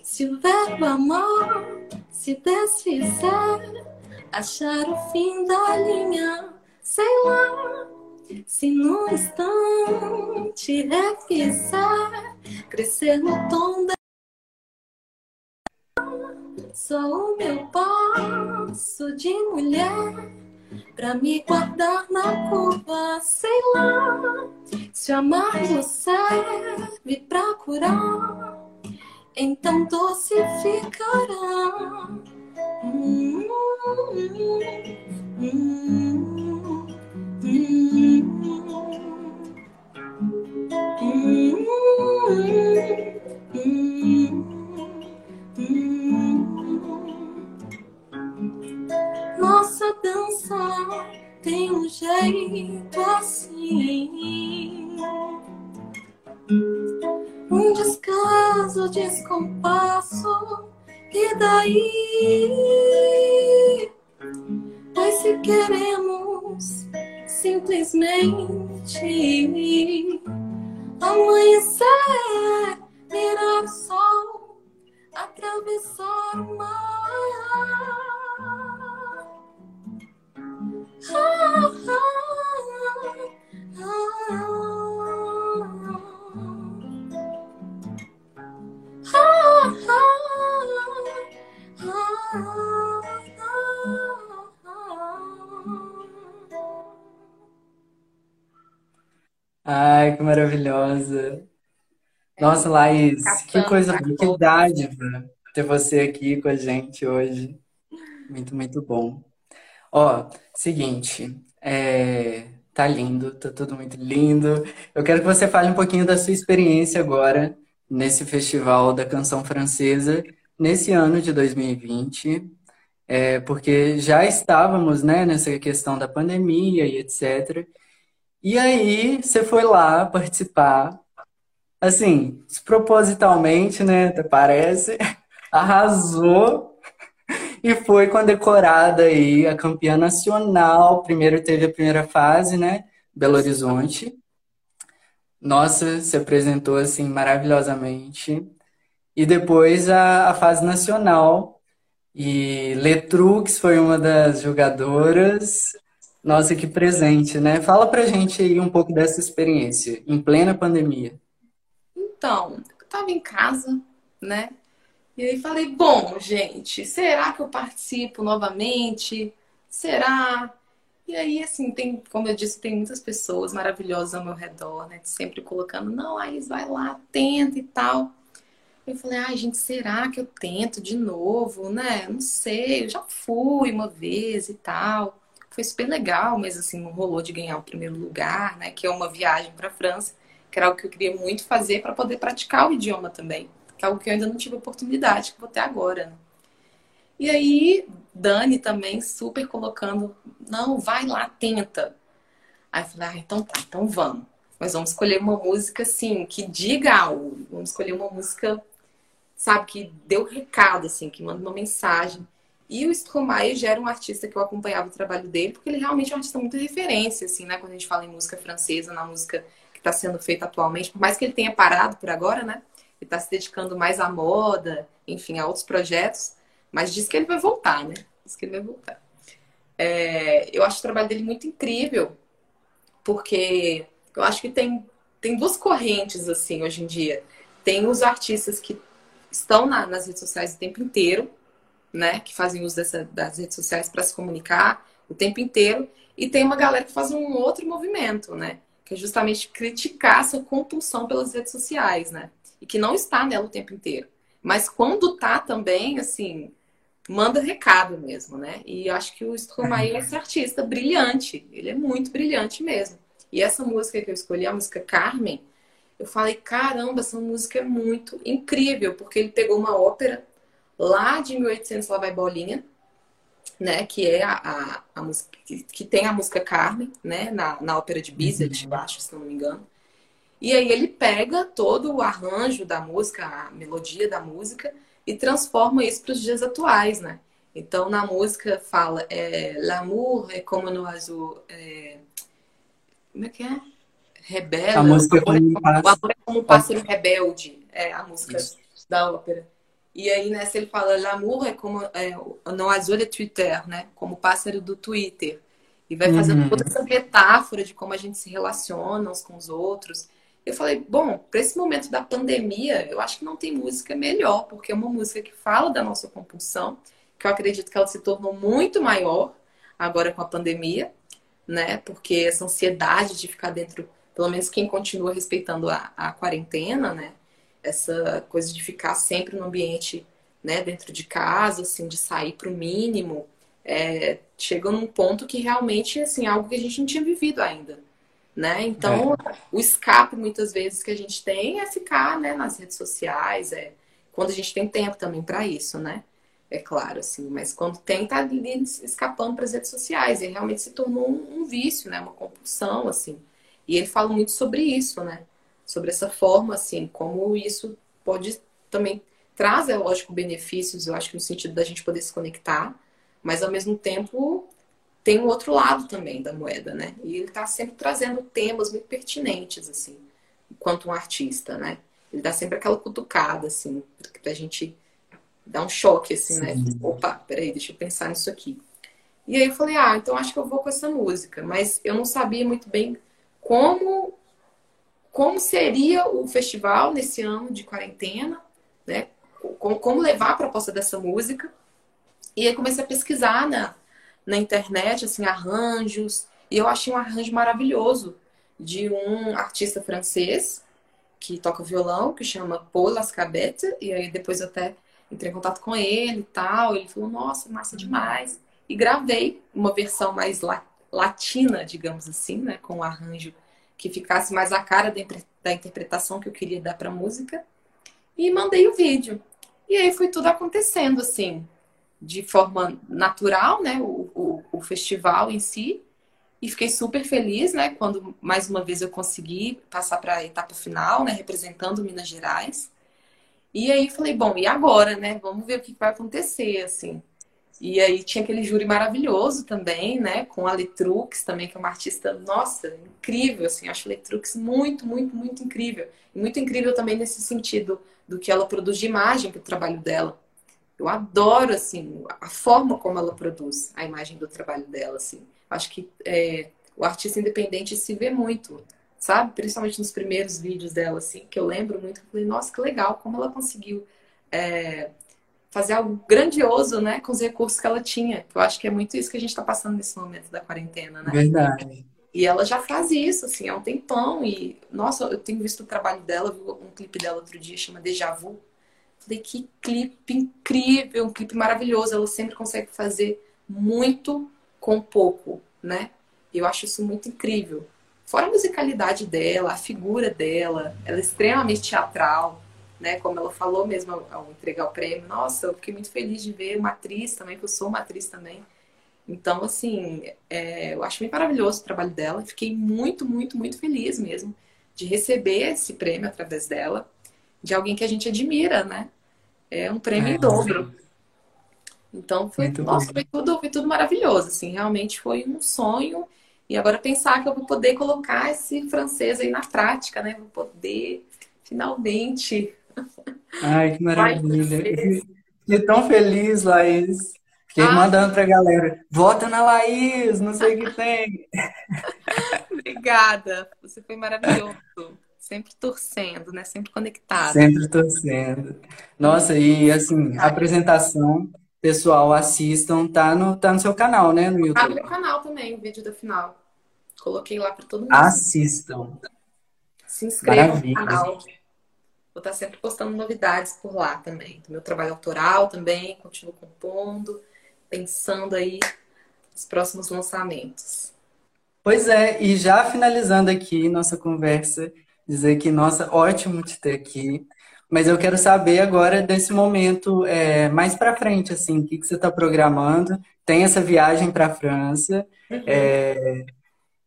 se o verbo amar se desfizer, achar o fim da linha. Sei lá se num instante repisar, crescer no tom da. Sou o meu passo de mulher pra me guardar na curva, sei lá. Se o amargo serve pra curar, então doce ficará. Nossa dança tem um jeito assim. Um descaso, descompasso, e daí? Pois se queremos simplesmente amanhecer, virar Nossa, Laís, que coisa, que dádiva ter você aqui com a gente hoje. Muito, muito bom. Ó, seguinte, é, tá lindo, tá tudo muito lindo. Eu quero que você fale um pouquinho da sua experiência agora nesse Festival da Canção Francesa, nesse ano de 2020, é, porque já estávamos, né, nessa questão da pandemia e etc. E aí você foi lá participar assim, propositalmente, né, parece, [laughs] arrasou e foi condecorada aí a campeã nacional. Primeiro teve a primeira fase, né, Belo Horizonte. Nossa, se apresentou assim maravilhosamente. E depois a, a fase nacional. E Letrux foi uma das jogadoras. Nossa, que presente, né? Fala pra gente aí um pouco dessa experiência, em plena pandemia. Então, eu tava em casa, né? E aí falei, bom, gente, será que eu participo novamente? Será? E aí, assim, tem, como eu disse, tem muitas pessoas maravilhosas ao meu redor, né? Sempre colocando, não, aí vai lá, tenta e tal. Eu falei, ai, gente, será que eu tento de novo, né? Não sei, eu já fui uma vez e tal. Foi super legal, mas assim, não rolou de ganhar o primeiro lugar, né? Que é uma viagem para a França que era algo que eu queria muito fazer para poder praticar o idioma também, que é algo que eu ainda não tive oportunidade, que vou ter agora. Né? E aí, Dani também super colocando, não, vai lá, tenta. Aí eu falei, ah, então tá, então vamos. Mas vamos escolher uma música, assim, que diga algo. Vamos escolher uma música, sabe, que deu recado, assim, que manda uma mensagem. E o Stromae já era um artista que eu acompanhava o trabalho dele, porque ele realmente é um artista muito referência, assim, né? Quando a gente fala em música francesa, na música que está sendo feito atualmente, por mais que ele tenha parado por agora, né? Ele está se dedicando mais à moda, enfim, a outros projetos, mas diz que ele vai voltar, né? Diz que ele vai voltar. É, eu acho o trabalho dele muito incrível, porque eu acho que tem, tem duas correntes, assim, hoje em dia. Tem os artistas que estão na, nas redes sociais o tempo inteiro, né? Que fazem uso dessa, das redes sociais para se comunicar o tempo inteiro. E tem uma galera que faz um outro movimento, né? Que é justamente criticar essa compulsão pelas redes sociais, né? E que não está nela o tempo inteiro. Mas quando tá também, assim, manda recado mesmo, né? E acho que o Stromae é esse artista brilhante. Ele é muito brilhante mesmo. E essa música que eu escolhi, a música Carmen, eu falei, caramba, essa música é muito incrível, porque ele pegou uma ópera lá de 1800, lá vai bolinha, né, que é a, a, a música que, que, tem a música Carmen, né, na, na ópera de Bizet, uhum. acho, se não me engano. E aí ele pega todo o arranjo da música, a melodia da música e transforma isso para os dias atuais, né? Então na música fala é, l'amour é como no azul, é, como é que é? Rebelde. A música é como, o amor é como um pássaro rebelde, é a música isso. da ópera. E aí, nessa ele fala, l'amour é como é, no azul é Twitter, né? Como o pássaro do Twitter. E vai fazendo uhum. toda essa metáfora de como a gente se relaciona uns com os outros. Eu falei, bom, para esse momento da pandemia, eu acho que não tem música melhor, porque é uma música que fala da nossa compulsão, que eu acredito que ela se tornou muito maior agora com a pandemia, né? Porque essa ansiedade de ficar dentro, pelo menos quem continua respeitando a, a quarentena, né? Essa coisa de ficar sempre no ambiente, né, dentro de casa, assim, de sair para o mínimo, é, chega num ponto que realmente, assim, é algo que a gente não tinha vivido ainda, né? Então, é. o escape, muitas vezes, que a gente tem é ficar, né, nas redes sociais, é quando a gente tem tempo também para isso, né? É claro, assim, mas quando tem, tá ali escapando para as redes sociais, e realmente se tornou um, um vício, né? Uma compulsão, assim. E ele fala muito sobre isso, né? Sobre essa forma, assim, como isso pode também traz, é lógico, benefícios, eu acho que no sentido da gente poder se conectar, mas ao mesmo tempo tem o um outro lado também da moeda, né? E ele está sempre trazendo temas muito pertinentes, assim, enquanto um artista, né? Ele dá sempre aquela cutucada, assim, pra gente dar um choque, assim, né? Sim. né? Opa, peraí, deixa eu pensar nisso aqui. E aí eu falei, ah, então acho que eu vou com essa música. Mas eu não sabia muito bem como como seria o festival nesse ano de quarentena, né? Como, levar a proposta dessa música. E aí comecei a pesquisar na, na internet, assim, arranjos. E eu achei um arranjo maravilhoso de um artista francês que toca violão, que chama Paul Lascabette. E aí depois eu até entrei em contato com ele e tal. Ele falou, nossa, massa demais. E gravei uma versão mais latina, digamos assim, né? Com um arranjo que ficasse mais a cara da interpretação que eu queria dar para a música. E mandei o vídeo. E aí foi tudo acontecendo, assim, de forma natural, né? O, o, o festival em si. E fiquei super feliz, né, quando mais uma vez eu consegui passar para a etapa final, né, representando Minas Gerais. E aí falei, bom, e agora, né? Vamos ver o que vai acontecer, assim. E aí tinha aquele júri maravilhoso também, né? Com a Letrux também, que é uma artista, nossa, incrível, assim. Acho a Letrux muito, muito, muito incrível. E muito incrível também nesse sentido do que ela produz de imagem para o trabalho dela. Eu adoro, assim, a forma como ela produz a imagem do trabalho dela, assim. Acho que é, o artista independente se vê muito, sabe? Principalmente nos primeiros vídeos dela, assim, que eu lembro muito. Eu falei, nossa, que legal, como ela conseguiu é, fazer algo grandioso, né, com os recursos que ela tinha. Eu acho que é muito isso que a gente está passando nesse momento da quarentena, né? Verdade. E ela já faz isso, assim, há um tempão. E, nossa, eu tenho visto o trabalho dela, vi um clipe dela outro dia, chama Deja Vu. Falei, que clipe incrível, um clipe maravilhoso. Ela sempre consegue fazer muito com pouco, né? Eu acho isso muito incrível. Fora a musicalidade dela, a figura dela, ela é extremamente teatral né? Como ela falou mesmo ao, ao entregar o prêmio, nossa, eu fiquei muito feliz de ver uma atriz também, que eu sou uma atriz também. Então, assim, é, eu acho muito maravilhoso o trabalho dela. Fiquei muito, muito, muito feliz mesmo de receber esse prêmio através dela, de alguém que a gente admira, né? É um prêmio é, em dobro. Então foi, nossa, foi tudo, foi tudo maravilhoso, assim, realmente foi um sonho. E agora pensar que eu vou poder colocar esse francês aí na prática, né? Vou poder finalmente Ai, que maravilha. Fiquei tão feliz, Laís. Fiquei ah. mandando pra galera. Vota na Laís, não sei o que tem. [laughs] Obrigada. Você foi maravilhoso. Sempre torcendo, né? Sempre conectado. Sempre torcendo. Nossa, e assim, a apresentação, pessoal, assistam, tá no, tá no seu canal, né? No YouTube. Tá no meu canal também, o vídeo da final. Coloquei lá para todo mundo. Assistam. Se inscrevam no canal. Vou estar sempre postando novidades por lá também. Do meu trabalho autoral também, continuo compondo, pensando aí nos próximos lançamentos. Pois é, e já finalizando aqui nossa conversa, dizer que, nossa, ótimo te ter aqui. Mas eu quero saber agora desse momento é, mais para frente, assim, o que, que você está programando? Tem essa viagem para a França uhum. é,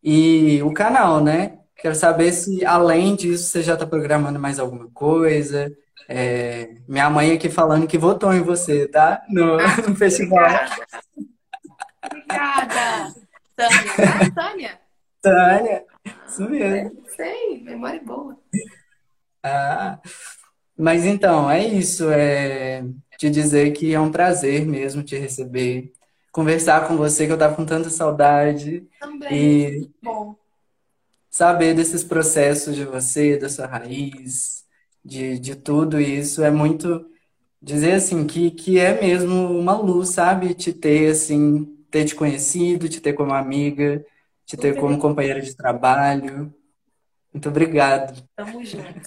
e o canal, né? Quero saber se, além disso, você já está programando mais alguma coisa. É, minha mãe aqui falando que votou em você, tá? No, [laughs] no festival. Obrigada. Tânia. Tânia? Tânia. Isso mesmo. É, sei, memória boa. Ah, mas então, é isso. É te dizer que é um prazer mesmo te receber, conversar com você, que eu tava com tanta saudade. Também. E... Bom saber desses processos de você, da sua raiz, de, de tudo isso, é muito dizer assim que, que é mesmo uma luz, sabe? Te ter assim, ter te conhecido, te ter como amiga, te ter como companheira de trabalho. Muito obrigado. Tamo junto.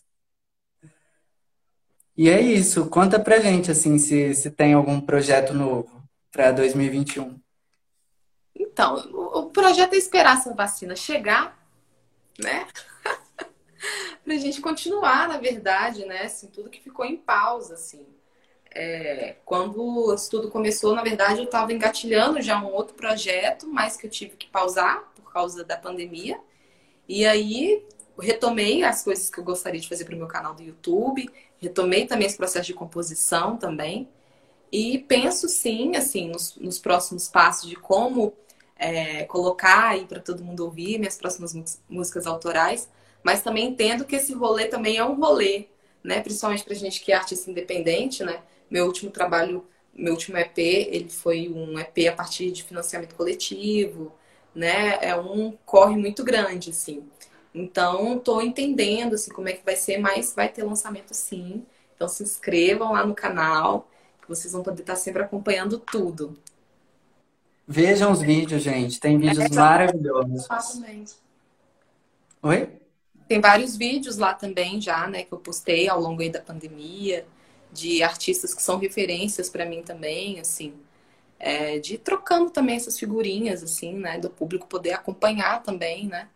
E é isso. Conta pra gente assim se, se tem algum projeto novo para 2021. Então, o projeto é esperar essa vacina chegar né? [laughs] pra gente continuar, na verdade, né? Assim, tudo que ficou em pausa, assim. É, quando isso tudo começou, na verdade, eu estava engatilhando já um outro projeto, mas que eu tive que pausar por causa da pandemia. E aí retomei as coisas que eu gostaria de fazer para o meu canal do YouTube, retomei também esse processo de composição também. E penso sim, assim, nos, nos próximos passos de como é, colocar aí para todo mundo ouvir minhas próximas músicas autorais, mas também entendo que esse rolê também é um rolê, né? Principalmente para gente que é artista independente, né? Meu último trabalho, meu último EP, ele foi um EP a partir de financiamento coletivo, né? É um corre muito grande, assim. Então, estou entendendo assim, como é que vai ser, mas vai ter lançamento sim. Então, se inscrevam lá no canal, que vocês vão poder estar sempre acompanhando tudo. Vejam os vídeos, gente. Tem vídeos é, maravilhosos. Oi? Tem vários vídeos lá também já, né, que eu postei ao longo da pandemia, de artistas que são referências para mim também, assim, é, de trocando também essas figurinhas, assim, né, do público poder acompanhar também, né,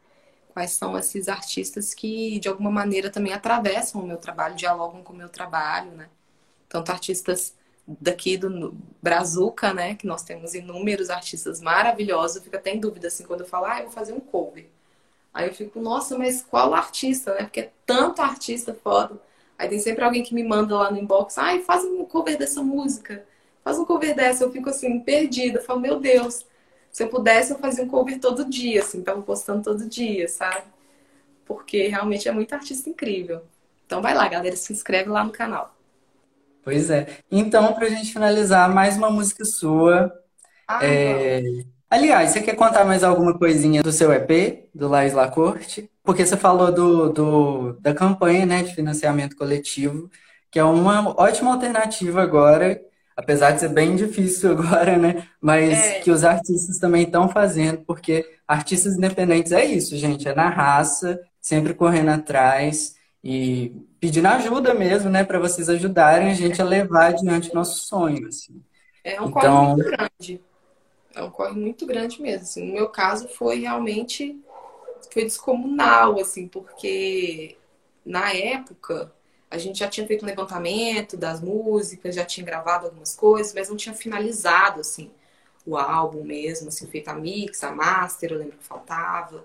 quais são esses artistas que de alguma maneira também atravessam o meu trabalho, dialogam com o meu trabalho, né, tanto artistas daqui do Brazuca, né? Que nós temos inúmeros artistas maravilhosos. Eu fico até em dúvida, assim, quando eu falo, ah, eu vou fazer um cover. Aí eu fico, nossa, mas qual artista, né? Porque é tanto artista foda. Aí tem sempre alguém que me manda lá no inbox, ai, faz um cover dessa música, faz um cover dessa. Eu fico assim, perdida. Eu falo, meu Deus, se eu pudesse, eu fazia um cover todo dia, assim, tava postando todo dia, sabe? Porque realmente é muito artista incrível. Então vai lá, galera, se inscreve lá no canal. Pois é. Então, pra gente finalizar, mais uma música sua. Ah, É, Aliás, você quer contar mais alguma coisinha do seu EP, do Lais La Corte? Porque você falou do, do- da campanha, né, de financiamento coletivo, que é uma ótima alternativa agora, apesar de ser bem difícil [laughs] agora, né? Mas É. que os artistas também estão fazendo, porque artistas independentes é isso, gente, é na raça, sempre correndo atrás e pedindo ajuda mesmo, né, para vocês ajudarem a gente a levar adiante nosso sonho, assim. É um Então- corre muito grande. É um corre muito grande mesmo. Assim. No meu caso foi realmente foi descomunal, assim, porque na época a gente já tinha feito um levantamento das músicas, já tinha gravado algumas coisas, mas não tinha finalizado assim o álbum mesmo, assim, feito a mix, a master, eu lembro que faltava.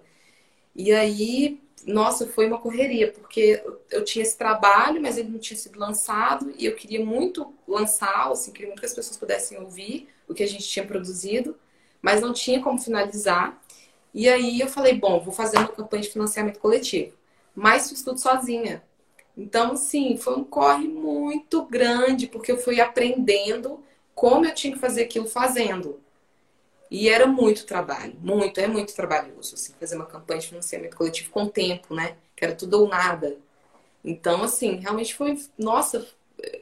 E aí, nossa, foi uma correria, porque eu tinha esse trabalho, mas ele não tinha sido lançado, e eu queria muito lançar, assim, queria muito que as pessoas pudessem ouvir o que a gente tinha produzido, mas não tinha como finalizar. E aí eu falei, bom, vou fazer uma campanha de financiamento coletivo, mas fiz tudo sozinha. Então, assim, foi um corre muito grande, porque eu fui aprendendo como eu tinha que fazer aquilo fazendo. E era muito trabalho, muito, é muito trabalhoso, assim, fazer uma campanha de financiamento coletivo com tempo, né? Que era tudo ou nada. Então, assim, realmente foi, nossa,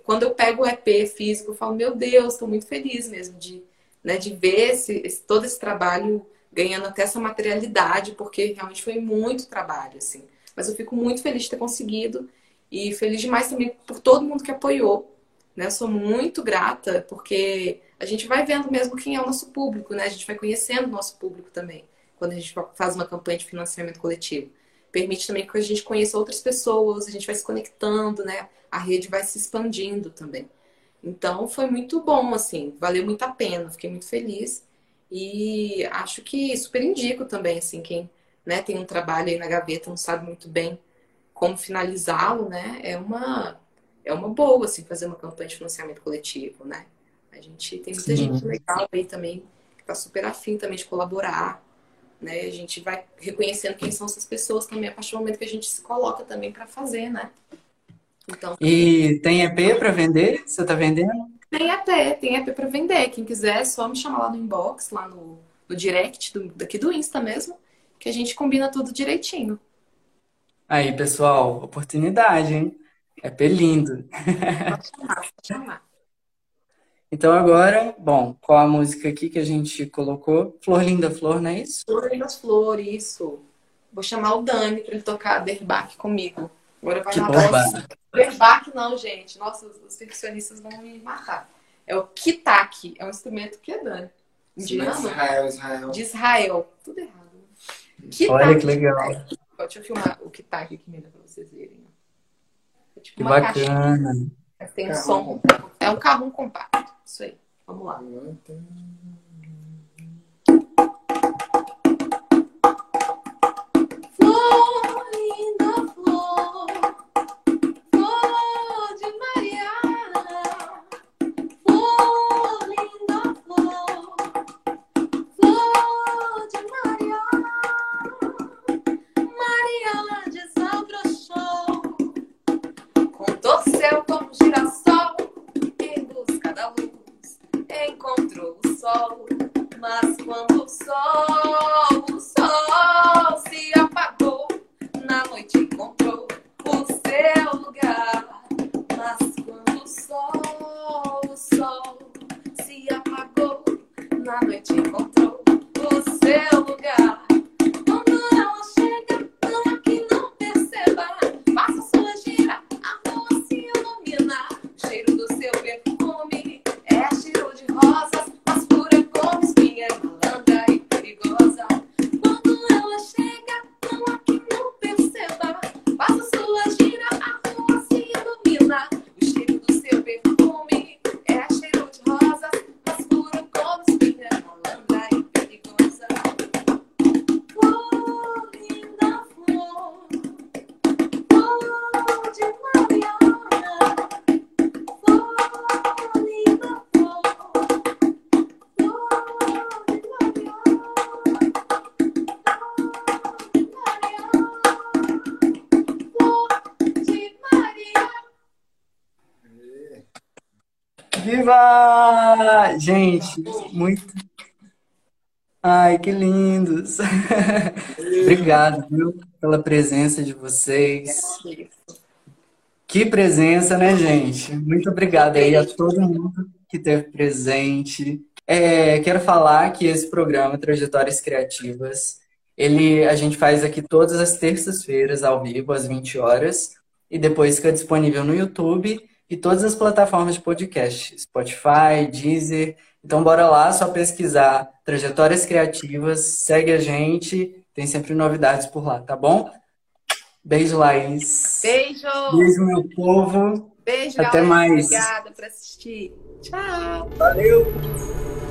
quando eu pego o EP físico, eu falo, meu Deus, estou muito feliz mesmo de, né, de ver esse, esse- todo esse trabalho ganhando até essa materialidade, porque realmente foi muito trabalho, assim. Mas eu fico muito feliz de ter conseguido e feliz demais também por todo mundo que apoiou, né? Eu sou muito grata, porque a gente vai vendo mesmo quem é o nosso público, né? A gente vai conhecendo o nosso público também, quando a gente faz uma campanha de financiamento coletivo. Permite também que a gente conheça outras pessoas, a gente vai se conectando, né? A rede vai se expandindo também. Então foi muito bom, assim, valeu muito a pena, fiquei muito feliz. E acho que super indico também, assim, quem né, tem um trabalho aí na gaveta, não sabe muito bem como finalizá-lo, né? É uma, é uma boa, assim, fazer uma campanha de financiamento coletivo, né? A gente tem muita Sim. gente legal aí também, que tá super afim também de colaborar, né? A gente vai reconhecendo quem são essas pessoas também, a partir do momento que a gente se coloca também para fazer, né? Então, E tem EP para vender? Você tá vendendo? tem EP, tem EP para vender. Quem quiser, é só me chamar lá no inbox, lá no, no direct do, daqui do Insta mesmo, que a gente combina tudo direitinho. Aí, pessoal, oportunidade, hein? EP lindo. Pode chamar, pode chamar. Então agora, bom, qual a música aqui que a gente colocou? Flor Linda Flor, não é isso? Flor das Flores, isso. Vou chamar o Dani para ele tocar Derbach comigo. Agora vai Que na bomba. voz. Derbach não, gente. Nossa, os percussionistas vão me matar. É o kitak, é um instrumento que é Dani. Indiano? Israel, Israel. De Israel. Tudo errado. Olha que legal. Deixa eu filmar o kitak aqui mesmo para vocês verem. É tipo Que uma caixinha, bacana. mas tem um som. É um carrom compacto. Isso aí. Vamos lá. Gente, muito. Ai, que lindos! [laughs] Obrigado, viu, pela presença de vocês. Que presença, né, gente? Muito obrigado aí a todo mundo que esteve presente. É, quero falar que esse programa Trajetórias Criativas, ele a gente faz aqui todas as terças-feiras ao vivo às 20 horas e depois fica disponível no YouTube e todas as plataformas de podcast, Spotify, Deezer. Então bora lá, só pesquisar Trajetórias Criativas, segue a gente, tem sempre novidades por lá, tá bom? Beijo, Laís. Beijo. Beijo, meu povo. Beijo, Até galera. mais. Obrigada por assistir. Tchau. Valeu.